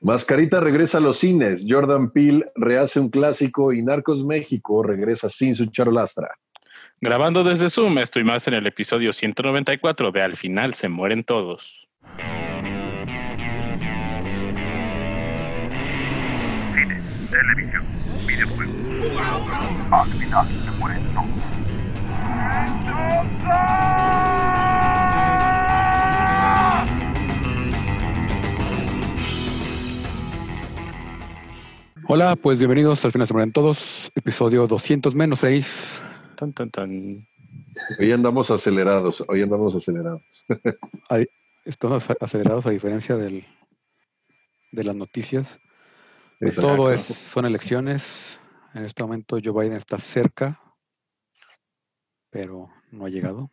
Mascarita regresa a los cines. Jordan Peele rehace un clásico y Narcos México regresa sin su charolastra. Grabando desde Zoom, estoy más en el episodio 194 de Al final se mueren todos. Cine, televisión, videojuegos. Al final se mueren todos. Hola, pues bienvenidos al final se mueren todos, episodio 200 menos 6. Tan, tan, tan. Hoy andamos acelerados, hoy andamos acelerados. Ahí, Estamos acelerados a diferencia del, de las noticias. Pues Exacto. todo es, son elecciones. En este momento Joe Biden está cerca, pero no ha llegado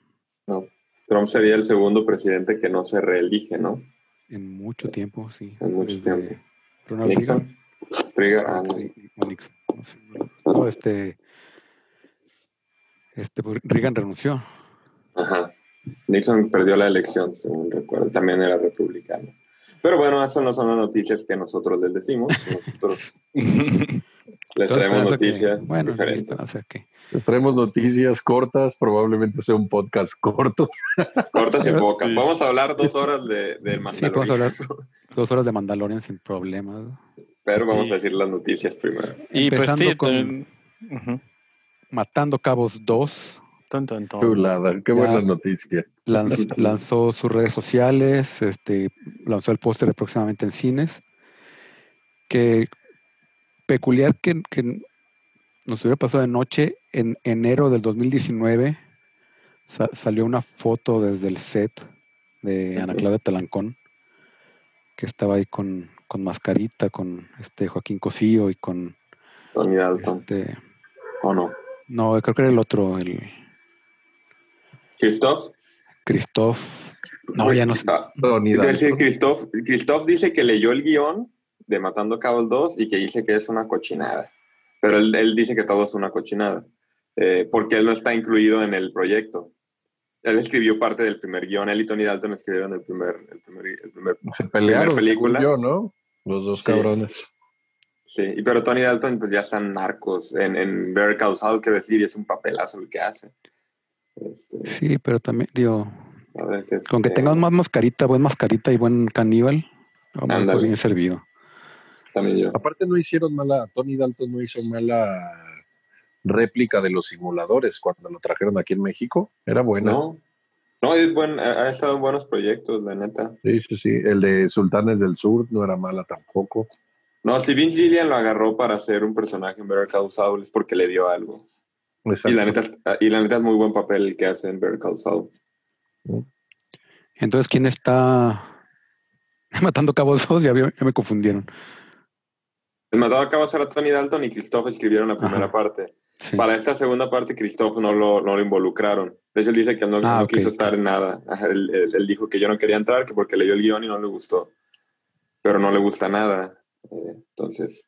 No. Trump sería el segundo presidente que no se reelige, ¿no? en mucho tiempo, sí. En mucho Desde tiempo. Ronald Reagan. Nixon. Reagan, no. Nixon, este, este, pues, Reagan renunció. Ajá. Nixon perdió la elección, según recuerdo. También era republicano. Pero bueno, esas no son las noticias que nosotros les decimos. Nosotros les traemos esperanza que- noticias bueno, diferentes. o sea que Traemos noticias cortas, probablemente sea un podcast corto. Cortas y pocas. Vamos a hablar dos horas de, del Sí, vamos a Mandalorian. hablar dos horas de Mandalorian sin problemas. Pero vamos a decir las noticias primero. y pues Empezando sí, con-. Matando Cabos 2 Tan, tan, tan. Chulada, qué Ya. buena noticia. lanz- lanzó sus redes sociales, este, lanzó el póster de próximamente en cines. Que peculiar que, que nos hubiera pasado de noche en enero del 2019 sa- salió una foto desde el set de Ana. Claudia Talancón que estaba ahí con, con mascarita, con este Joaquín Cosío y con Tony Dalton. este ¿O no? no, creo que era el otro, el ¿Christoph? Christoph. No, ya no sé. Ah, Tony Es decir. Christoph, Christoph dice que leyó el guion de Matando Cabos 2 y que dice que es una cochinada. Pero él, él dice que todo es una cochinada. eh, porque él no está incluido en el proyecto. Él escribió parte del primer guion. Él y Tony Dalton escribieron el primer, el primer, el primer Se pelearon, película. yo, ¿no? Los dos Sí. cabrones. Sí, y pero Tony Dalton pues ya están narcos en, en Better Call Saul, que decir, y es un papelazo el que hace. Este, Sí, pero también, digo, con que eh, tengas más mascarita, buen mascarita y buen caníbal, vamos bien servido. También yo. Aparte no hicieron mala, Tony Dalton no hizo mala réplica de los simuladores cuando lo trajeron aquí en México. Era buena. No, no es buen, ha estado en buenos proyectos, la neta. Sí, sí, sí. El de Sultanes del Sur no era mala tampoco. No, si Vince Gillian lo agarró para hacer un personaje en Better Call Saul es porque le dio algo. Exacto. Y la, neta, y la neta es muy buen papel el que hace en Better Call Saul. Entonces, ¿quién está matando cabos dos? Ya, ya me confundieron. El matado acaba de ser a Tony Dalton y Christoph escribieron la primera Ajá. parte. Sí. Para esta segunda parte, Christoph no lo, no lo involucraron. De hecho, él dice que él no, Ah, no ok, quiso estar en nada. Él, él- él dijo que yo no quería entrar, que porque leyó el guion y no le gustó. Pero no le gusta nada. Eh, entonces,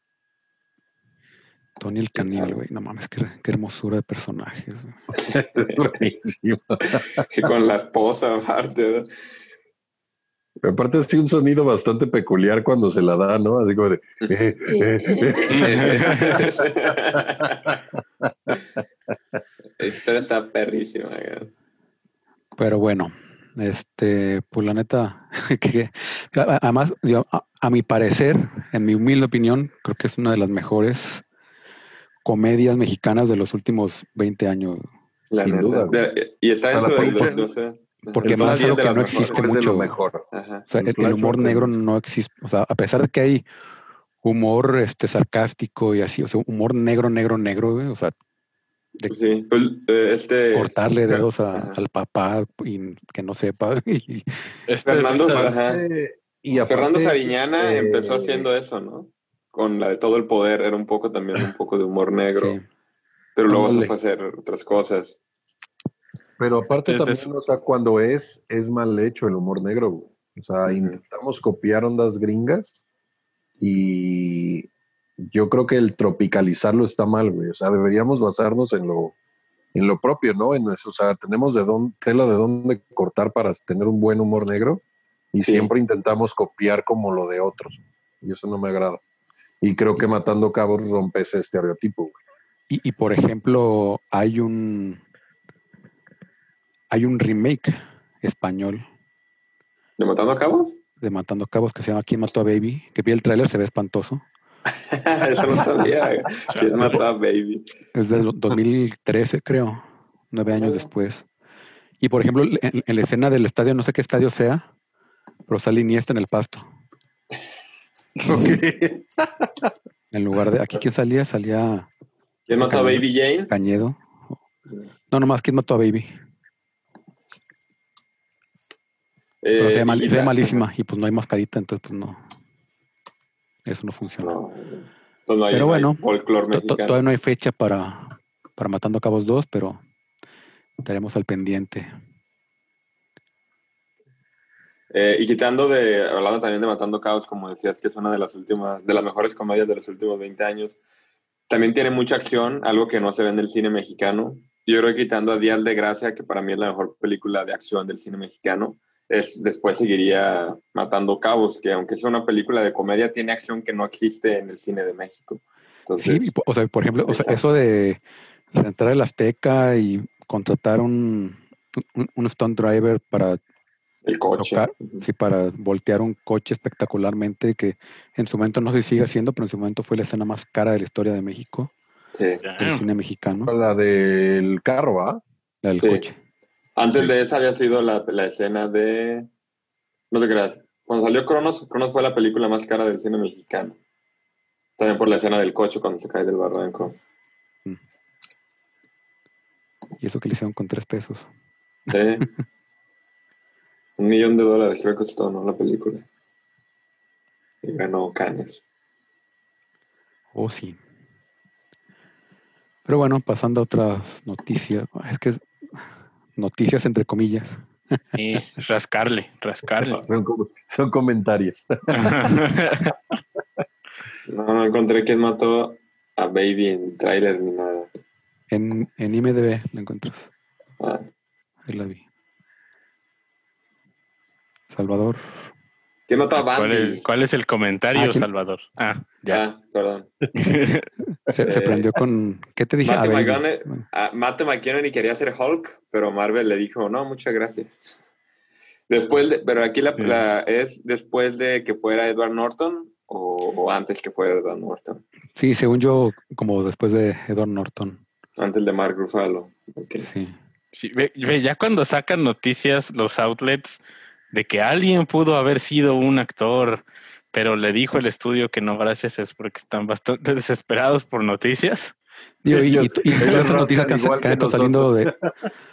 Tony el sabe. güey. No mames, qué, qué hermosura de buenísimo. y con la esposa aparte. ¿verdad? Aparte es un sonido bastante peculiar cuando se la da, ¿no? Así como de... eh, eh, eh. La historia está perrísima. Pero bueno, este, pues la neta, que, además, digo, a, a mi parecer, en mi humilde opinión, creo que es una de las mejores comedias mexicanas de los últimos 20 años. La Sin neta. duda. De- y está dentro del película- 12. Porque el más es 10 algo de que no existe mucho. mejor. Ajá. O sea, el, humor negro no existe. O sea, a pesar de que hay humor este sarcástico y así, o sea, humor negro, negro, negro, güey, o sea, de Sí, pues eh, este. cortarle dedos a- al papá y que no sepa. y- Este Fernando y aparte, Fernando Sariñana eh, empezó haciendo eso, ¿no? Con la de todo el poder, era un poco también un poco de humor negro, sí. pero luego Ándale. se fue a hacer otras cosas. Pero aparte también, su- o sea, cuando es, es mal hecho el humor negro. güey. O sea, intentamos copiar ondas gringas y yo creo que el tropicalizarlo está mal, güey. O sea, deberíamos basarnos en lo, en lo propio, ¿no? En eso, o sea, tenemos de dónde, tela de dónde cortar para tener un buen humor negro y Sí. siempre intentamos copiar como lo de otros. y eso no me agrada. Y creo que Matando Cabos rompe ese estereotipo. güey. Y, y, por ejemplo, hay un hay un remake español ¿De Matando a Cabos? de Matando Cabos que se llama ¿Quién mató a Baby? Que vi el tráiler, se ve espantoso. Eso no sabía. ¿Quién mató a Baby? Es del 2013, creo, nueve años después. Y por ejemplo, en, en la escena del estadio, no sé qué estadio sea, pero sale Iniesta en el pasto. En lugar de, aquí quién salía, salía ¿Quién mató a Baby Jane? Cañedo. No, nomás, ¿quién mató a Baby? Pero Eh, se ve, mal- y se ve la- malísima y pues no hay mascarita, entonces pues no. Eso no funciona. No. Entonces no hay, Pero bueno. Todavía no hay fecha para, para Matando Cabos 2, pero estaremos al pendiente. Eh, y quitando de, hablando también de Matando Caos, como decías, que es una de las últimas, de las mejores comedias de los últimos 20 años, también tiene mucha acción, algo que no se ve en el cine mexicano. Yo creo que quitando a Díaz de Gracia, que para mí es la mejor película de acción del cine mexicano, es, después seguiría Matando Cabos, que aunque es una película de comedia, tiene acción que no existe en el cine de México. Entonces, Sí, o sea, por ejemplo, o sea, eso de entrar al Azteca y contratar un, un, un stunt driver para, el coche. tocar. sí, para voltear un coche espectacularmente, que en su momento no se sigue haciendo, pero en su momento fue la escena más cara de la historia de México, Sí. del cine mexicano, La del carro, ¿va? la del Sí. coche. Antes de esa había sido la, la escena de... No te creas. Cuando salió Cronos, Cronos fue la película más cara del cine mexicano. También por la escena del coche cuando se cae del barranco. Y eso que le hicieron con tres pesos. Sí. Un millón de dólares creo que costó, ¿no? La película. Y ganó Cannes. Oh, sí. Pero bueno, pasando a otras noticias. Es que noticias entre comillas. Y rascarle, rascarle. Son, com- son comentarios. No, no encontré quién mató a Baby en tráiler ni nada. En, en IMDB la encuentras. Ah, Ahí la vi. Salvador. ¿Quién mató a ¿Cuál es, cuál es el comentario, Ah. Salvador? Ah, ya. Ah, perdón. Se, se Eh, prendió con. ¿Qué te dije? Matthew. McConaughey- Bueno, Ah, Matt McKinnon quería ser Hulk, pero Marvel le dijo, no, muchas gracias. Después de, pero aquí la, Sí. la- es después de que fuera Edward Norton o, o antes que fuera Edward Norton, Sí, según yo, como después de Edward Norton. antes de Mark Ruffalo. Sí. Sí, ve, ve, ya cuando sacan noticias los outlets de que alguien pudo haber sido un actor, pero le dijo el estudio que no, gracias, es porque están bastante desesperados por noticias. Digo, y, y, Ellos- y todas estas noticias que han, que estado saliendo de.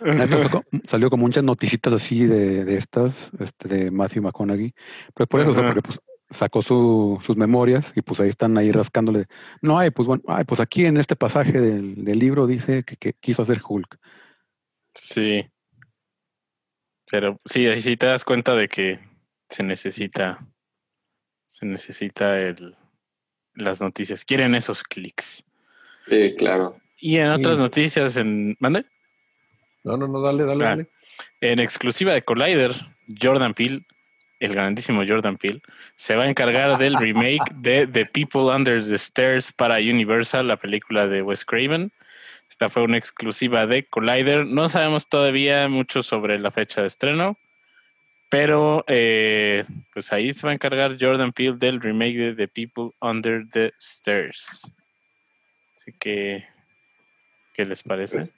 salió como muchas noticitas así de, de estas, este, de Matthew McConaughey. Pero por eso, o sea, porque pues, sacó su- sus memorias y pues ahí están ahí rascándole. No, ay, pues bueno, ay, pues aquí en este pasaje del, del libro dice que, que quiso hacer Hulk. Sí. Pero sí, ahí sí te das cuenta de que se necesita, se necesita el, las noticias. Quieren esos clics. Sí, claro. Y en otras Sí. noticias, en, ¿mande? No, no, no, dale, dale, Ah. dale. En exclusiva de Collider, Jordan Peele, el grandísimo Jordan Peele, se va a encargar del remake de The People Under the Stairs para Universal, la película de Wes Craven. Esta fue una exclusiva de Collider. No sabemos todavía mucho sobre la fecha de estreno, pero eh, pues ahí se va a encargar Jordan Peele del remake de The People Under the Stairs. Así que, ¿qué les parece?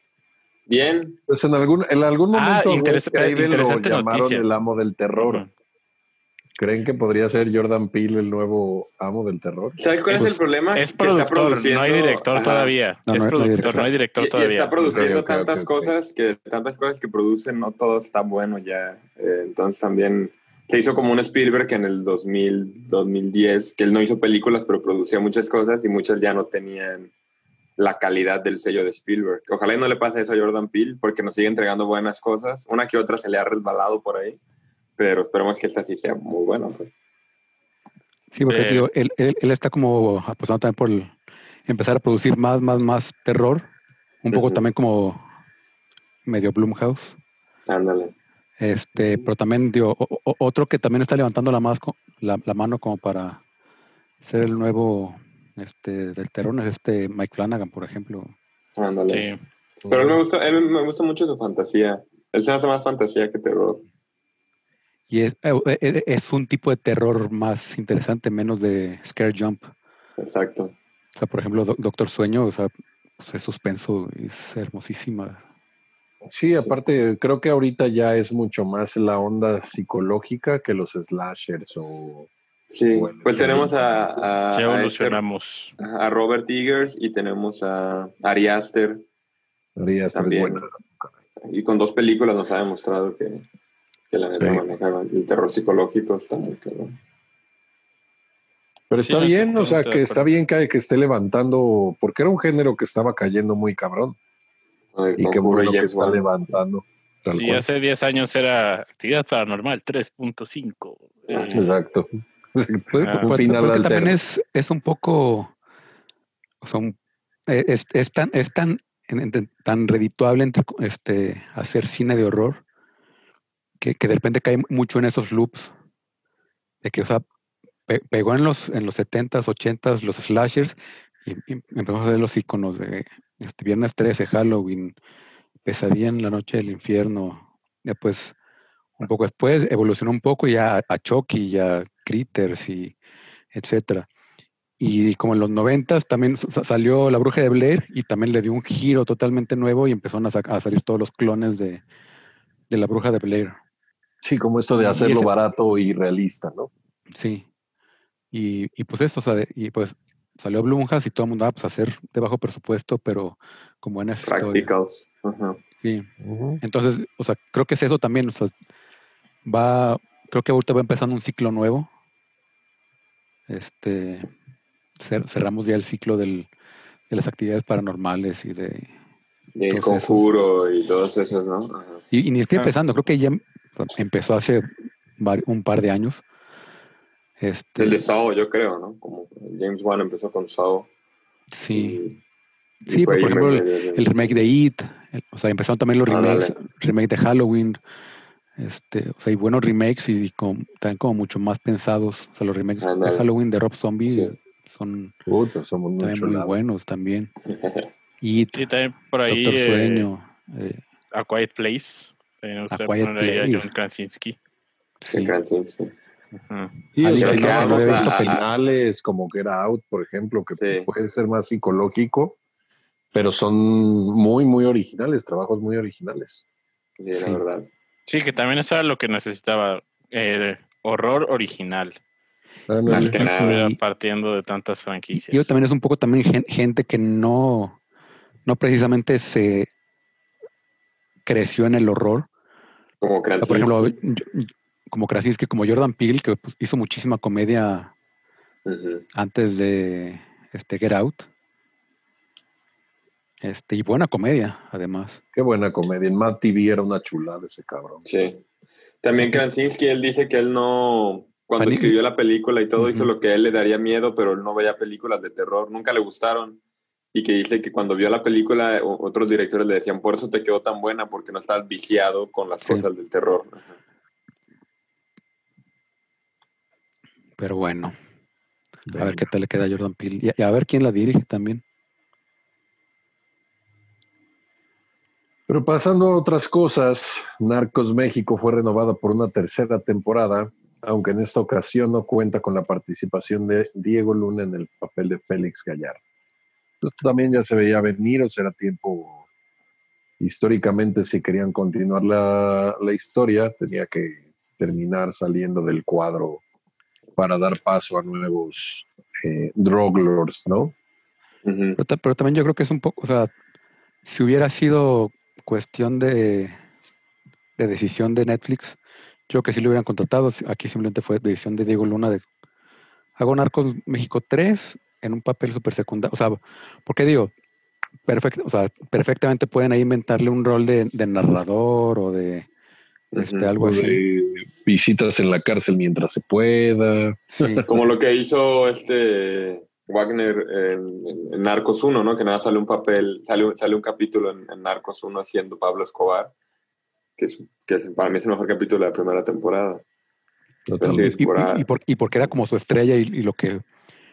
Bien. Pues en algún, en algún Ah, momento interes- Wes Craven interesante lo llamaron noticia. el amo del terror. ¿Creen que podría ser Jordan Peele el nuevo amo del terror? ¿Sabes cuál es Pues, el problema? Es Que está productor, no hay director Ajá. todavía. No, es no hay- no hay productor, director. no hay director Y- y todavía. está produciendo tantas cosas que tantas cosas que producen no todo está bueno ya Eh, entonces también se hizo como un Spielberg en el 2000 2010 que él no hizo películas pero producía muchas cosas y muchas ya no tenían la calidad del sello de Spielberg ojalá y no le pase eso a Jordan Peele porque nos sigue entregando buenas cosas una que otra se le ha resbalado por ahí pero esperemos que esta sí sea muy buena pues. Sí, porque Eh. él, él, él está como apostando también por el- empezar a producir más, más, más terror. Un poco también como medio Blumhouse. ándale Este, pero también digo, o- o- otro que también está levantando la, más, la, la mano como para ser el nuevo este, del terror, es este Mike Flanagan, por ejemplo. Ándale. Sí. Pero él me gusta, él me gusta mucho su fantasía. Él se hace más fantasía que terror. Y es, eh, eh, es un tipo de terror más interesante, menos de scare jump. Exacto. O sea, por ejemplo, Do- Doctor Sueño, o sea, pues es suspenso, es hermosísima. Sí, aparte, creo que ahorita ya es mucho más la onda psicológica que los slashers o... Sí, Bueno, pues tenemos a, a, Ya a evolucionamos. a Robert Eggers y tenemos a Ari Aster. Ser También. buena. Y con dos películas nos ha demostrado que, que la neta Sí. el terror psicológico. Está muy cabrón. Pero Sí, está no, bien, o sea, que está bien que, que esté levantando, porque era un género que estaba cayendo muy cabrón. Y qué bueno que está levantando. tal Sí, cual. hace 10 años era actividad paranormal 3.5. Eh, Exacto. Ah. un final porque también es, es un poco, o sea, un- eh, es, es tan, es tan, en- en- tan redituable entre, este, hacer cine de horror que, que de repente cae mucho en esos loops de que, o sea, pe- pegó en los, en los 70s, 80s los slashers y, y empezamos a ver los iconos de este, Viernes 13, Halloween, Pesadilla en la Noche del Infierno, después un poco después evolucionó un poco ya a, Chucky y a Critters y etcétera. Y como en los noventas también sa- salió La Bruja de Blair y también le dio un giro totalmente nuevo y empezaron a, a salir todos los clones de, de La Bruja de Blair. Sí, como esto de Y hacerlo ese- barato y realista, ¿no? Sí. Y, y pues esto, o sea, de- y pues salió Blumhouse y todo el mundo, ah, pues hacer de bajo presupuesto, pero con buenas historias. Practicals. Ajá. Sí. Entonces, o sea, creo que es eso también, o sea, va, creo que ahorita va empezando un ciclo nuevo. Este, cer- cerramos ya el ciclo del, de las actividades paranormales y de, Y el esos. conjuro y todos esos, ¿no? Y, y ni siquiera Ah. empezando, creo que ya empezó hace un par de años. Este, El de Saw, yo creo, ¿no? Como James Wan empezó con Saw. sí, y- y Sí, fue por ejemplo, el remake de It, el- o sea, empezaron también los Ándale. remakes, remake de Halloween, este, o sea, hay buenos remakes y, como- también como mucho más pensados, o sea, los remakes de Halloween de Rob Zombie Sí. son Puta, somos muy también muy buenos también. It, Sí, también por ahí Doctor eh, Sueño, eh, A Quiet Place. Ahí a Place. John Krasinski. sí. El Cranston, sí. O sea, que no, no no he vamos visto a- finales como Get Out, por ejemplo, que Sí. puede ser más psicológico, pero son muy, muy originales, trabajos muy originales. Sí, la verdad. Sí, que también eso era lo que necesitaba. eh, horror original. Ah, no, Más que nada. estuviera Y- partiendo de tantas Y franquicias. yo también es un poco también gen- gente que no, no precisamente se creció en el horror. Como Krasinski. por ejemplo, yo- como Krasinski, como Jordan Peele, que pues, hizo muchísima comedia antes de este Get Out. Este, y buena comedia, además. Qué buena comedia. En Mad TV era una chulada ese cabrón. Sí. También Krasinski, él dice que él no, cuando escribió la película y todo, hizo lo que a él le daría miedo, pero él no veía películas de terror, nunca le gustaron. Y que dice que cuando vio la película, otros directores le decían, por eso te quedó tan buena, porque no estás viciado con las Sí. cosas del terror. Ajá. Pero bueno, a ver qué tal le queda a Jordan Peele. Y, a- y a ver quién la dirige también. Pero pasando a otras cosas, Narcos México fue renovada por una tercera temporada, aunque en esta ocasión no cuenta con la participación de Diego Luna en el papel de Félix Gallardo. Esto también ya se veía venir, o será tiempo, históricamente, si querían continuar la, la historia, tenía que terminar saliendo del cuadro para dar paso a nuevos eh, drug lords, ¿no? Pero, ta- pero también yo creo que es un poco, o sea, si hubiera sido cuestión de, de decisión de Netflix, yo creo que sí lo hubieran contratado. Aquí simplemente fue decisión de Diego Luna de hago Narcos México 3 en un papel súper secundario. O sea, ¿por qué digo? Perfect, o sea, perfectamente pueden ahí inventarle un rol de, de narrador o de este, algo así. De visitas en la cárcel mientras se pueda. Sí, Como lo que hizo este Wagner en, Narcos 1, ¿no? Que nada sale un papel, sale, un- sale un capítulo en, en Narcos 1 haciendo Pablo Escobar, que, es, que es- para mí es el mejor capítulo de la primera temporada. Sí, y, por y- a- y por- y porque era como su estrella y, y lo que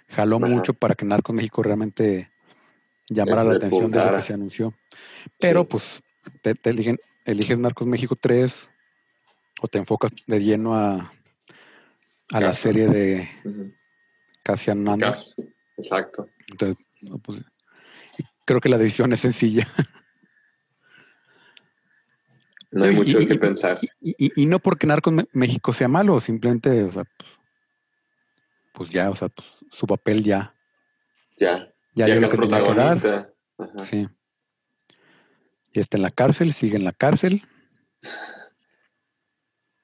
jaló Ajá. mucho para que Narcos México realmente llamara la atención de lo que se anunció. Pero Sí. pues te, te eligen, eliges Narcos México 3 o te enfocas de lleno a, a la serie de. Cassian Exacto. Entonces, no, pues, creo que la decisión es sencilla. No hay Y- mucho y- que y- pensar. Y, no porque Narcos México sea malo, simplemente, o sea, pues, pues ya, o sea, pues, su papel ya, Ya. ya, Ya, dio lo que tenía que dar. protagonista. Ajá. Sí. Y está en la cárcel, sigue en la cárcel.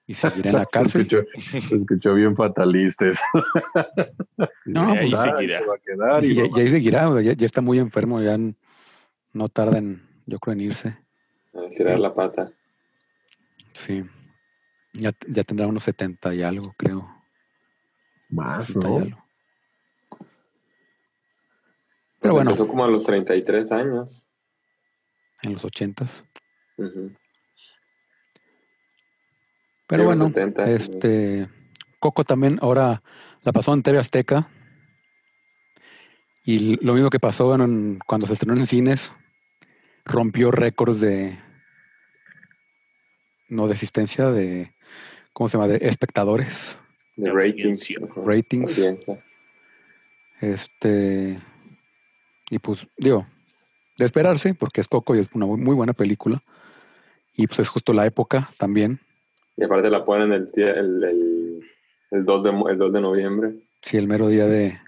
Y seguirá en la Se cárcel. escuchó, se escuchó bien fatalista eso. No, Y ahí pues, Ah, seguirá. se va a quedar y ahí seguirá, ya, ya está muy enfermo, ya no tarda en, yo creo, en irse. A estirar la pata. Sí. Ya, ya tendrá unos 70 y algo, creo. más, 60 y ¿no? algo. Pero Pero bueno. Empezó como a los 33 años. En los 80s. Ujú. Pero Sí, bueno, los 70, este Coco también ahora la pasó en TV Azteca. Y lo mismo que pasó en- cuando se estrenó en cines, rompió récords de no de asistencia, de ¿cómo se llama? de espectadores, De ratings. ratings. Audiencia. Este y pues digo, de esperarse, porque es Coco y es una muy, buena película. Y pues es justo la época también. Y aparte la ponen el, el, el, el 2 de, el 2 de noviembre. Sí, el mero día de,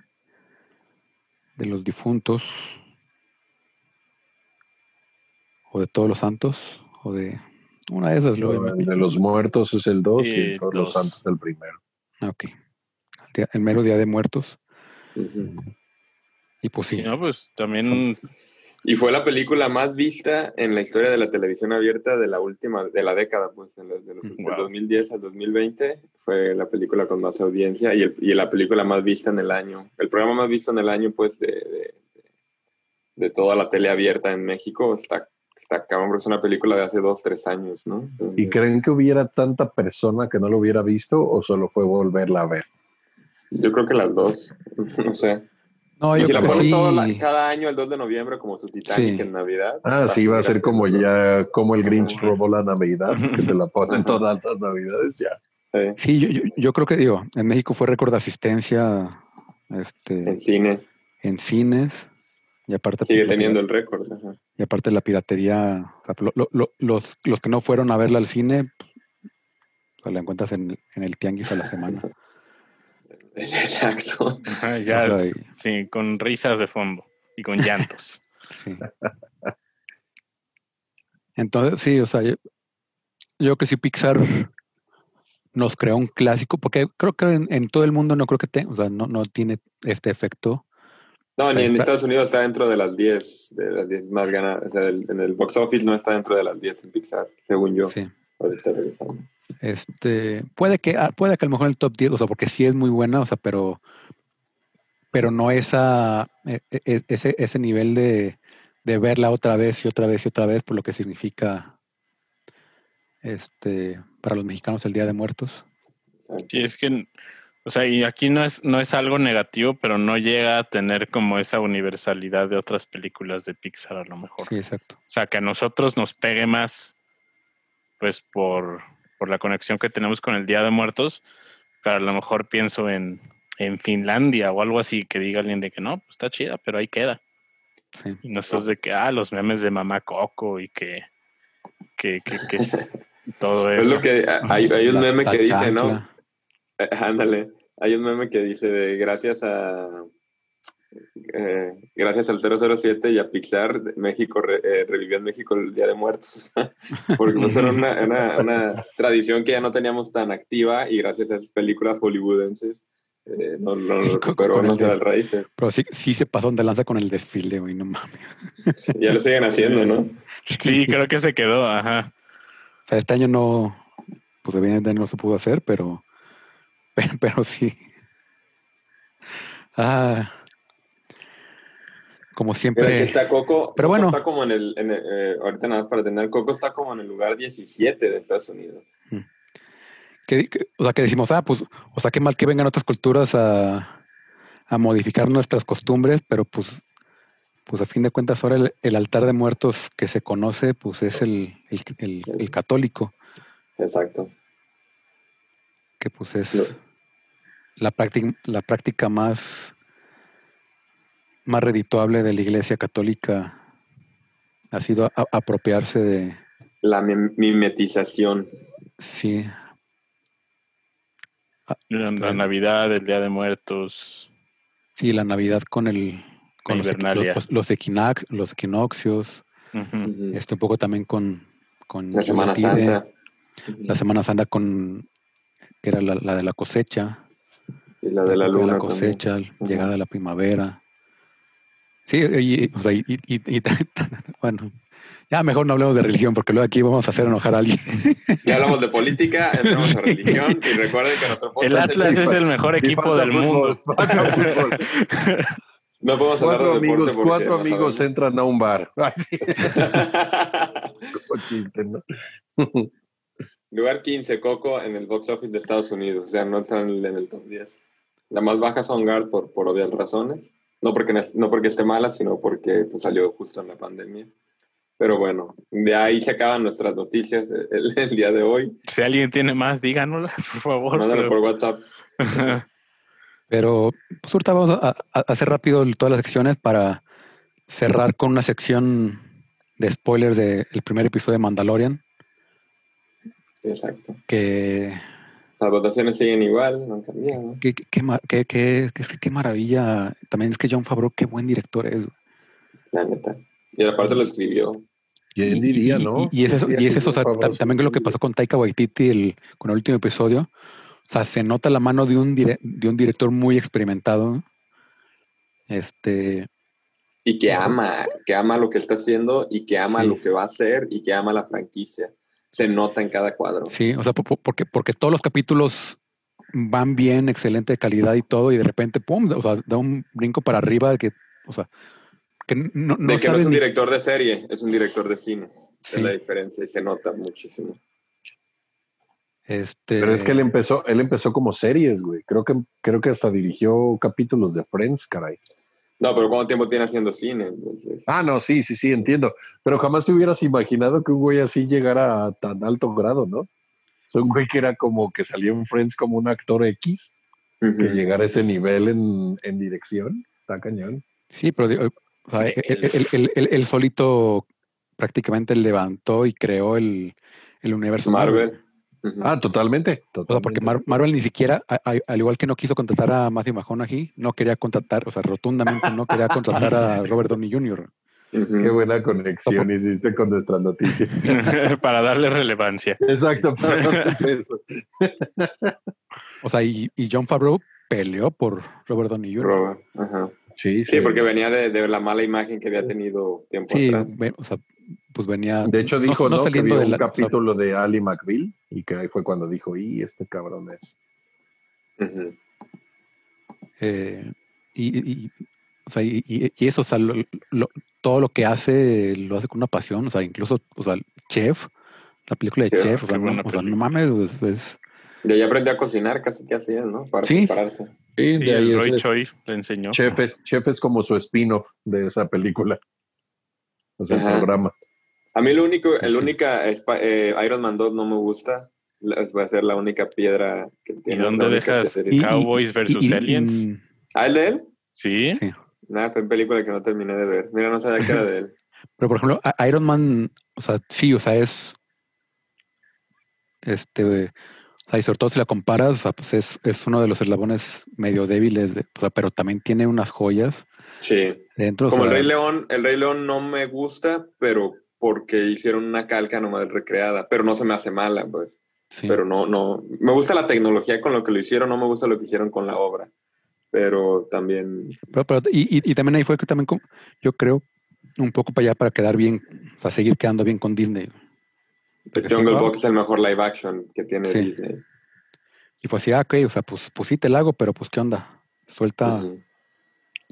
de los difuntos, o de todos los santos, o de una de esas. Luego, de los muertos es el 2 y de todos los santos el primero. Ah, Ok. El, día- el mero día de muertos. Ujú. Y pues sí, no, pues también Y fue la película más vista en la historia de la televisión abierta de la última, de la década, pues, en los- de los- del Wow. 2010 al 2020. Fue la película con más audiencia y, el- y la película más vista en el año. El programa más visto en el año, pues, de, de, de toda la tele abierta en México. Está, está cabrón, pero es una película de hace dos, tres años, ¿no? ¿Y creen que hubiera tanta persona que no lo hubiera visto o solo fue volverla a ver? Yo creo que las dos, no sé. No, y yo si la creo que ponen sí. todo la- cada año el 2 de noviembre como su Titanic Sí. en Navidad. Ah, sí, va a ser como ya, como el Grinch robó la Navidad, que te la ponen todas las Navidades ya. Sí, Sí, yo, yo- yo creo que digo, en México fue récord de asistencia este, en cine. en cines. Y aparte, Sigue pues, teniendo el récord. ajá. Y aparte la piratería, o sea, lo- lo- lo- los, los que no fueron a verla al cine, pues, o sea, la encuentras en, en el tianguis a la semana. Exacto. ajá, ya, sí, con risas de fondo y con llantos. sí. Entonces, sí, o sea, yo, yo creo que sí Pixar nos creó un clásico, porque creo que en, en todo el mundo no creo que tenga, o sea, no, no tiene este efecto. No, ni en está. Estados Unidos está dentro de las 10, de las 10 más ganadas. O sea, en el box office no está dentro de las 10 en Pixar, según yo. Sí. Ahorita. Este, puede que, ah, puede que a lo mejor el top 10, o sea, porque sí es muy buena, o sea, pero, pero no esa, e- e- ese, ese nivel de, de verla otra vez y otra vez y otra vez, por lo que significa este para los mexicanos el Día de Muertos. Sí, es que, o sea, y aquí no es, no es algo negativo, pero no llega a tener como esa universalidad de otras películas de Pixar a lo mejor. Sí, exacto. O sea, que a nosotros nos pegue más, pues por, por la conexión que tenemos con el Día de Muertos, pero a lo mejor pienso en, en Finlandia o algo así, que diga alguien de que no, pues está chida, pero ahí queda. Sí. Y nosotros de que, ah, los memes de Mamá Coco y que, que, que, que todo Es eso. lo que hay, hay un La- meme la que dice, ¿no? Eh, ándale, hay un meme que dice de gracias a eh, gracias al 007 y a Pixar, México re- eh, revivió en México el Día de Muertos. Porque pues era una, una- una tradición que ya no teníamos tan activa y gracias a esas películas hollywoodenses eh, no, no el no. Pero sí, sí se pasó de lanza con el desfile, güey, no mames. Sí, ya lo siguen haciendo, ¿no? Sí, creo que se quedó, ajá. O sea, este año no, pues evidentemente no se pudo hacer, pero, pero, pero sí. Ah, como siempre. está Coco. Pero Coco bueno. Está como en el. en el- eh, ahorita nada más para tener. Coco está como en el lugar 17 de Estados Unidos. que- que- o sea, que decimos, ah, pues, o sea, qué mal que vengan otras culturas a, a modificar nuestras costumbres, pero pues, pues a fin de cuentas ahora el, el altar de muertos que se conoce, pues es el, el, católico, Exacto. que pues es la práctica, la práctica más, más redituable de la Iglesia Católica ha sido a- apropiarse de, La mim- mimetización. sí, La, la Navidad, el Día de Muertos. sí, la Navidad con el con los, equi- Invernalia. los, los equinac- los equinoccios, este un poco también con, con La Semana Santa. la Semana Santa con que era la, la de la cosecha, Y la de la luna la también. llegada de la primavera. Sí, y, o sea, y- y- y- bueno, ya mejor no hablemos de religión porque luego aquí vamos a hacer enojar a alguien. Ya hablamos de política, entramos a religión y recuerden que nuestro podcast El Atlas es el mejor Y equipo falta del fútbol, mundo. fútbol. No podemos hablar Cuatro de deporte amigos, porque cuatro no amigos sabemos. entran a un bar. Ay, sí, como chiste, ¿no? Lugar 15, Coco, en el box office de Estados Unidos. O sea, no están en el, en el top 10. La más baja son Guard por, por obvias razones. No porque, no- porque esté mala, sino porque pues, salió justo en la pandemia. Pero bueno, de ahí se acaban nuestras noticias el, el día de hoy. Si alguien tiene más, díganosla, por favor. Mándalo pero- por WhatsApp. Pero pues ahorita vamos a, a hacer rápido todas las secciones para cerrar con una sección de spoilers del primer episodio de Mandalorian, Exacto. que Las votaciones siguen igual, no han cambiado. qué, qué, qué qué- maravilla. También es que John Favreau, qué buen director es. La neta. Y aparte lo escribió. ¿Quién Y- diría, y- no? Y, y es eso, ¿Quién y es diría eso o sea, también lo que pasó con Taika Waititi el, con el último episodio. O sea, se nota la mano de un, dire- de un director muy experimentado. Este, Y que ama, que ama lo que está haciendo y que ama Sí. lo que va a hacer y que ama la franquicia. Se nota en cada cuadro. sí, o sea, po- po- porque, porque todos los capítulos van bien, excelente calidad y todo, y de repente, pum, o sea, da un brinco para arriba que, o sea, que no, no de que no es un ni- director de serie, es un director de cine. sí, Es la diferencia y se nota muchísimo. este, Pero es que él empezó, él empezó como series, güey. Creo que, creo que hasta dirigió capítulos de Friends, caray. No, pero ¿cuánto tiempo tiene haciendo cine? Entonces, Ah, no, sí, sí, sí, entiendo. Pero jamás te hubieras imaginado que un güey así llegara a tan alto grado, ¿no? O sea, un güey que era como que salió en Friends como un actor X, que ujú. llegara a ese nivel en, en dirección. Está cañón. Sí, pero o sea, él, él- él- él- él solito prácticamente levantó y creó el, el universo Marvel. Ah, totalmente. O sea, porque. Mar- Marvel ni siquiera, a- a- al igual que no quiso contratar a Matthew McConaughey, no quería contratar, o sea, rotundamente no quería contratar a Robert Downey Jr. Qué buena conexión hiciste con nuestras noticias. Para darle relevancia. Exacto, para hacer eso. O sea, y, y John Favreau peleó por Robert Downey Jr. Robert, ajá. Sí, Sí, porque venía de, de la mala imagen que había tenido tiempo Sí, atrás. ve- o sea, pues venía. De hecho, dijo, ¿no? que saliendo vio de un la- o sea, capítulo de Ali McBeal y que ahí fue cuando dijo, y este cabrón es. Eh, y, y- o sea, y, y- y eso, o sea, lo- lo- todo lo que hace lo hace con una pasión, o sea, incluso, o sea, Chef, la película de Chef, Chef, o sea, no, o sea, no mames, pues, es- De ahí aprendió a cocinar casi que hacía, ¿no? Para Sí. prepararse. Sí, de ahí es Roy Choi le enseñó. Chef es, Chef es como su spin-off de esa película. O sea, el Ajá. programa. A mí lo único, el única eh, Iron Man 2 no me gusta. Va a ser la única piedra que ¿Y tiene. dónde la única dejas. Y- y- Cowboys versus y- y- Aliens? y- ¿Ah, el de él? Sí. sí. Nada, fue película que no terminé de ver. Mira, no sabía que era de él. Pero por ejemplo, Iron Man, o sea, sí, o sea, es este, o sea, y sobre todo si la comparas, o sea, pues es, es uno de los eslabones medio débiles, de- o sea, pero también tiene unas joyas Sí. dentro. o Como el sea, Rey León, el Rey León no me gusta, pero porque hicieron una calca nomás recreada, pero no se me hace mala, pues. sí. Pero no, no. Me gusta la tecnología con lo que lo hicieron, no me gusta lo que hicieron con la obra. Pero también. Pero- pero- y, y- y también ahí fue que también, yo creo, un poco para allá para quedar bien, o sea, seguir quedando bien con Disney. Pues Jungle Book es el mejor live action que tiene Sí. Disney. Y fue así, ah, ok, o sea, pues, pues sí te la hago, pero pues qué onda, suelta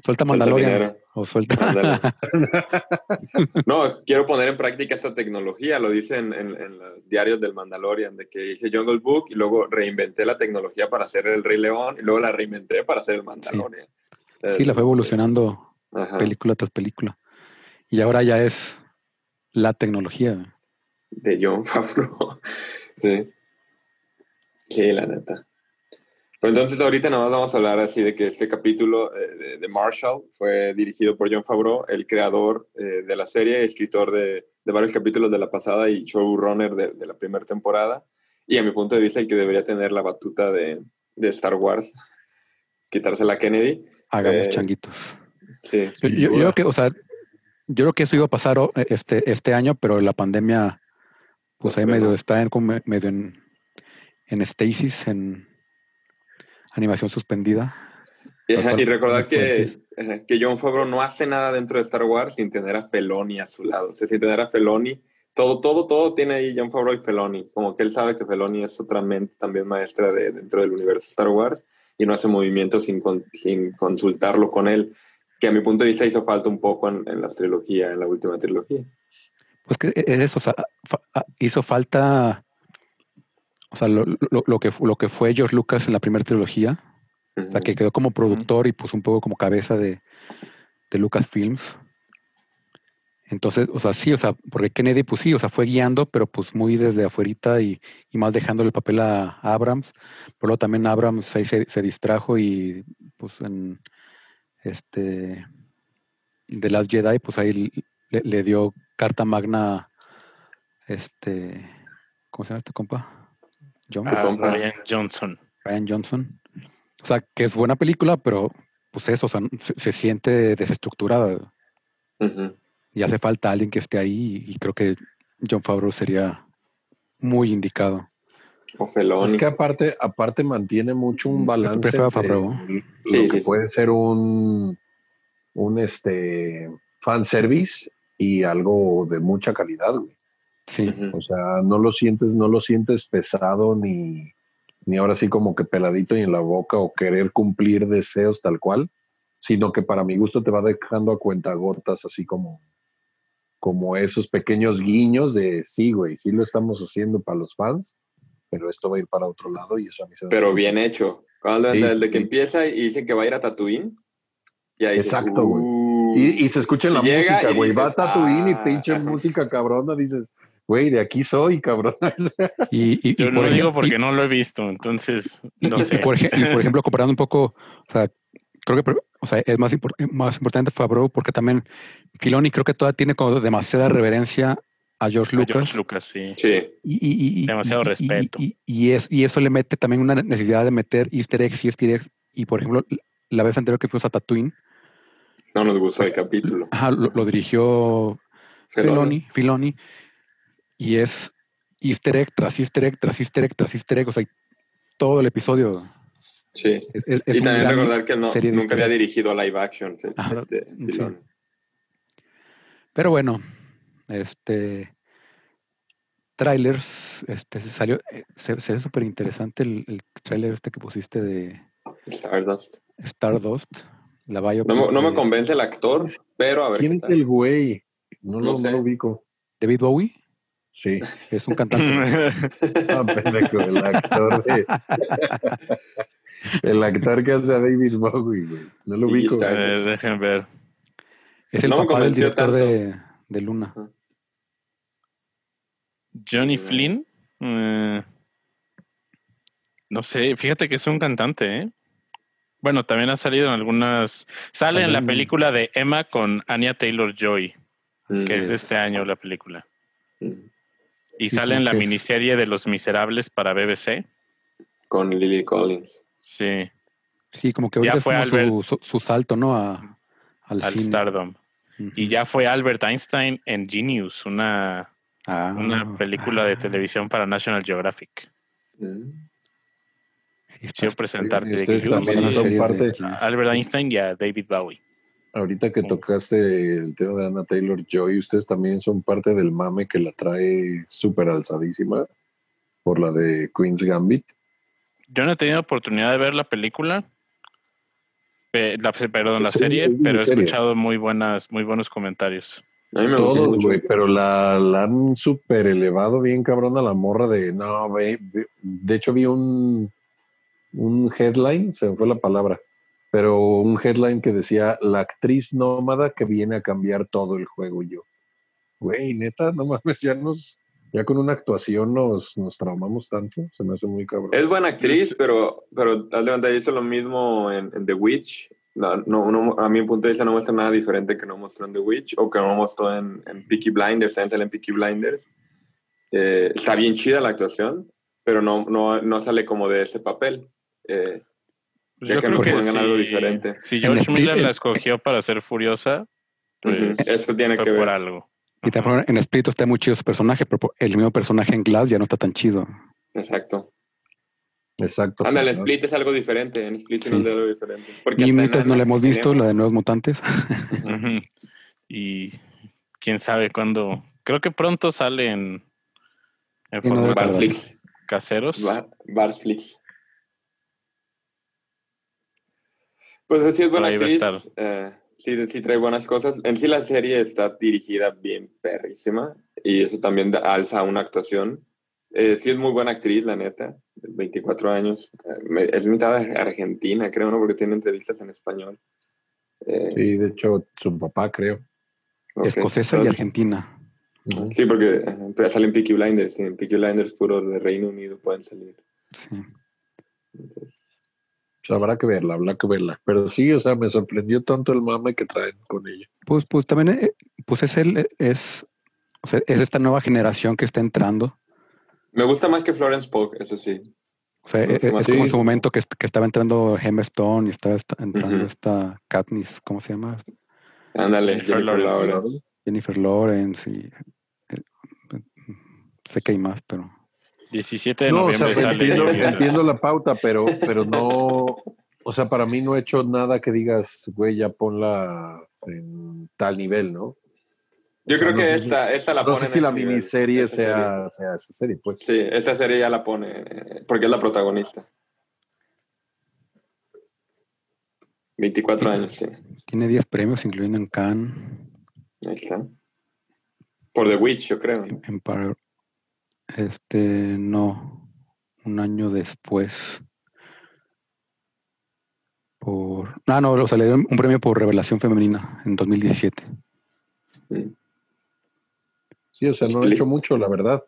Suelta Mandalorian. o suelta. No, quiero poner en práctica esta tecnología, lo dice en, en- en los diarios del Mandalorian, de que hice Jungle Book y luego reinventé la tecnología para hacer el Rey León y luego la reinventé para hacer el Mandalorian. Sí, la fue evolucionando Ajá. película tras película. Y ahora ya es la tecnología. de John Favreau. sí. Sí, la neta. Pues entonces ahorita nada más vamos a hablar así de que este capítulo eh, de, Marshall fue dirigido por John Favreau, el creador eh, de la serie, escritor de, de varios capítulos de la pasada y showrunner de, de la primera temporada. Y a mi punto de vista el que debería tener la batuta de, de Star Wars, quitársela a Kennedy. Hagamos Eh, changuitos. Sí, Yo, yo- yo creo que, o sea, yo creo que eso iba a pasar o- este, este año, pero la pandemia, pues ahí medio está en, medio en, en stasis, en animación suspendida. Y, y recordar que, que John Favreau no hace nada dentro de Star Wars sin tener a Feloni a su lado. O sea, sin tener a Feloni, todo, todo, todo tiene ahí John Favreau y Feloni. Como que él sabe que Feloni es otra mente también maestra de, dentro del universo Star Wars y no hace movimientos sin, con- sin consultarlo con él, que a mi punto de vista hizo falta un poco en, en las trilogías, en la última trilogía. Pues que es eso, o sea, hizo falta, o sea, lo, lo- lo que, lo que fue George Lucas en la primera trilogía, o sea, que quedó como productor y pues un poco como cabeza de, de Lucasfilms. Entonces, o sea, sí, o sea, porque Kennedy, pues sí, o sea, fue guiando, pero pues muy desde afuerita y, y más dejándole el papel a, a Abrams. Por luego también Abrams ahí se, se distrajo y pues en este The Last Jedi, pues ahí le, le dio carta magna este, ¿cómo se llama este compa? John Tu a compa. Ryan Johnson. Ryan Johnson. O sea, que es buena película, pero pues eso, o sea, se, se siente desestructurada. Ujú. Y hace falta alguien que esté ahí y, y creo que John Favreau sería muy indicado. O Feloni. Es que aparte, aparte mantiene mucho un Mm, balance. prefiero a entre Favreau. Lo Sí, que sí, sí. puede ser un, un este fanservice y algo de mucha calidad, güey. Sí. O sea, no lo sientes, no lo sientes pesado ni, ni ahora sí como que peladito y en la boca o querer cumplir deseos tal cual, sino que para mi gusto te va dejando a cuentagotas así como, como esos pequeños guiños de sí, güey, sí lo estamos haciendo para los fans, pero esto va a ir para otro lado y eso a mí se Pero bien hecho. Cuando, Sí, desde que sí. empieza y dicen que va a ir a Tatooine. Y ahí Exacto, güey. "Uh". Y, y se escucha en la Y música, y güey. Va a Tatooine y "Ah". pinche música cabrona, dices, güey, de aquí soy, cabrón. y, y- y Yo no por digo ejemplo- porque y- no lo he visto, entonces no y sé. por, y por ejemplo, comparando un poco, o sea, creo que o sea, es más, impor- más importante Favreau porque también Filoni creo que todavía tiene como demasiada reverencia a George A Lucas. George Lucas, sí. Sí, Y, y- y- Demasiado respeto. Y, y es, y eso le mete también una necesidad de meter easter eggs y easter eggs. Y por ejemplo, la vez anterior que fuimos a Tatooine, no nos gustó el capítulo. ajá, lo, lo dirigió Filoni, Filoni, y es easter egg tras easter egg tras easter egg tras easter egg, o sea, todo el episodio. Sí. Es, es- es y también recordar que no, nunca había dirigido live action. Ajá, este, sí. Filoni. Pero bueno, este trailers, este se salió, eh, se, se ve súper interesante el, el tráiler este que pusiste de Stardust. Stardust, la biopic No, me- no me convence el actor, pero a ver ¿Quién qué es el güey? No, No lo, no sé. lo ubico. David Bowie, Sí. es un cantante. Ah, pendejo, el actor de- el actor que hace a David Bowie, güey. No lo ubico. está- Eh, dejen ver. Es el No papá del convenció director de, de Luna. Johnny. Flynn. eh, no sé, fíjate que es un cantante, ¿eh? Bueno, también ha salido en algunas. Sale en la película de Emma con Anya Taylor Joy, Mm, que es de este año la película. Y sale en la miniserie de Los Miserables para BBC. Con Lily Collins. Sí, Sí, como que Ya fue Albert. su, su, su salto, ¿no? A, al, al cine. Stardom. Y ya fue Albert Einstein en Genius, una, Ah, una película de televisión para National Geographic. Mm. Quiero presentarte de de Albert Einstein y a David Bowie. Ahorita que tocaste el tema de Anna Taylor Joy, ustedes también son parte del mame que la trae súper alzadísima por la de Queen's Gambit. Yo no he tenido oportunidad de ver la película, pe- la, perdón, la Sí, serie, es pero he serie. escuchado muy buenas, muy buenos comentarios. A mí me gustó Todos, mucho. güey, pero la, la han súper elevado bien cabrón a la morra de, no, de hecho vi un, un headline, se me fue la palabra, pero un headline que decía la actriz nómada que viene a cambiar todo el juego. Y yo, güey, neta, no mames, ya nos, ya con una actuación nos, nos traumamos tanto, se me hace muy cabrón. Es buena actriz, pero, pero Atlanta hizo lo mismo en, en The Witch. No, no, no, a mi punto de vista no muestra nada diferente que no mostró en The Witch o que no mostró en, en Peaky Blinders, también sale en Peaky Blinders. Eh, está bien chida la actuación, pero no, no, no sale como de ese papel. Eh, Pues Ya yo que creo que si, algo diferente. si En George Miller la el- escogió para ser furiosa, pues Eso tiene fue que por ver. algo. Y también en Split está muy chido su personaje, pero por- el mismo personaje en Glass ya no está tan chido. Exacto. Exacto. Ándale, ¿no? Split es algo diferente. En Split sí nos da algo diferente. Porque Y hasta en Mutantes no la hemos visto, tenemos- la de Nuevos Mutantes. Y quién sabe cuándo. Creo que pronto sale en, en no tardar. Barflix. caseros. Bar, Barflix. Pues así es buena actriz. eh, sí, sí trae buenas cosas. En sí la serie está dirigida bien perrísima y eso también da- alza una actuación. Eh, sí es muy buena actriz, la neta. 24 años. Eh, es mitad de argentina, creo, ¿no? Porque tiene entrevistas en español. Eh, Sí, de hecho, su papá, creo. ok, Escocesa y entonces- Argentina. Ujú. Sí, porque eh, salen Peaky Blinders. y En Peaky Blinders puro de Reino Unido pueden salir. Sí. O sea, habrá que verla, habrá que verla. Pero sí, o sea, me sorprendió tanto el mame que traen con ella. Pues, pues también eh, pues es es, o sea, es esta nueva generación que está entrando. Me gusta más que Florence Pugh, eso sí. O sea, es, sé es como en su momento que, que estaba entrando Emma Stone y estaba esta- entrando esta Katniss, ¿cómo se llama? Ándale, Jennifer Lawrence. Lawrence. Jennifer Lawrence y eh, eh, sé que hay más, pero 17 de No, o sea, noviembre pues, sale. entiendo, la pauta, pero, pero no, o sea, para mí no he hecho nada que digas, güey, ya ponla en tal nivel, ¿no? Yo O creo no que sé esta, esta la no pone sé en si la nivel, miniserie esa sea, sea esa serie, pues. Sí, esta serie ya la pone, porque es la protagonista. 24 años, sí. tiene 10 premios, incluyendo en Cannes, Ahí está. Por The Witch, yo creo. ¿no? Empire. Este, no, un año después. Por. Ah, no, o sea, le dieron un premio por revelación femenina en 2017. Mm. Sí, o sea, no he Split. hecho mucho, la verdad.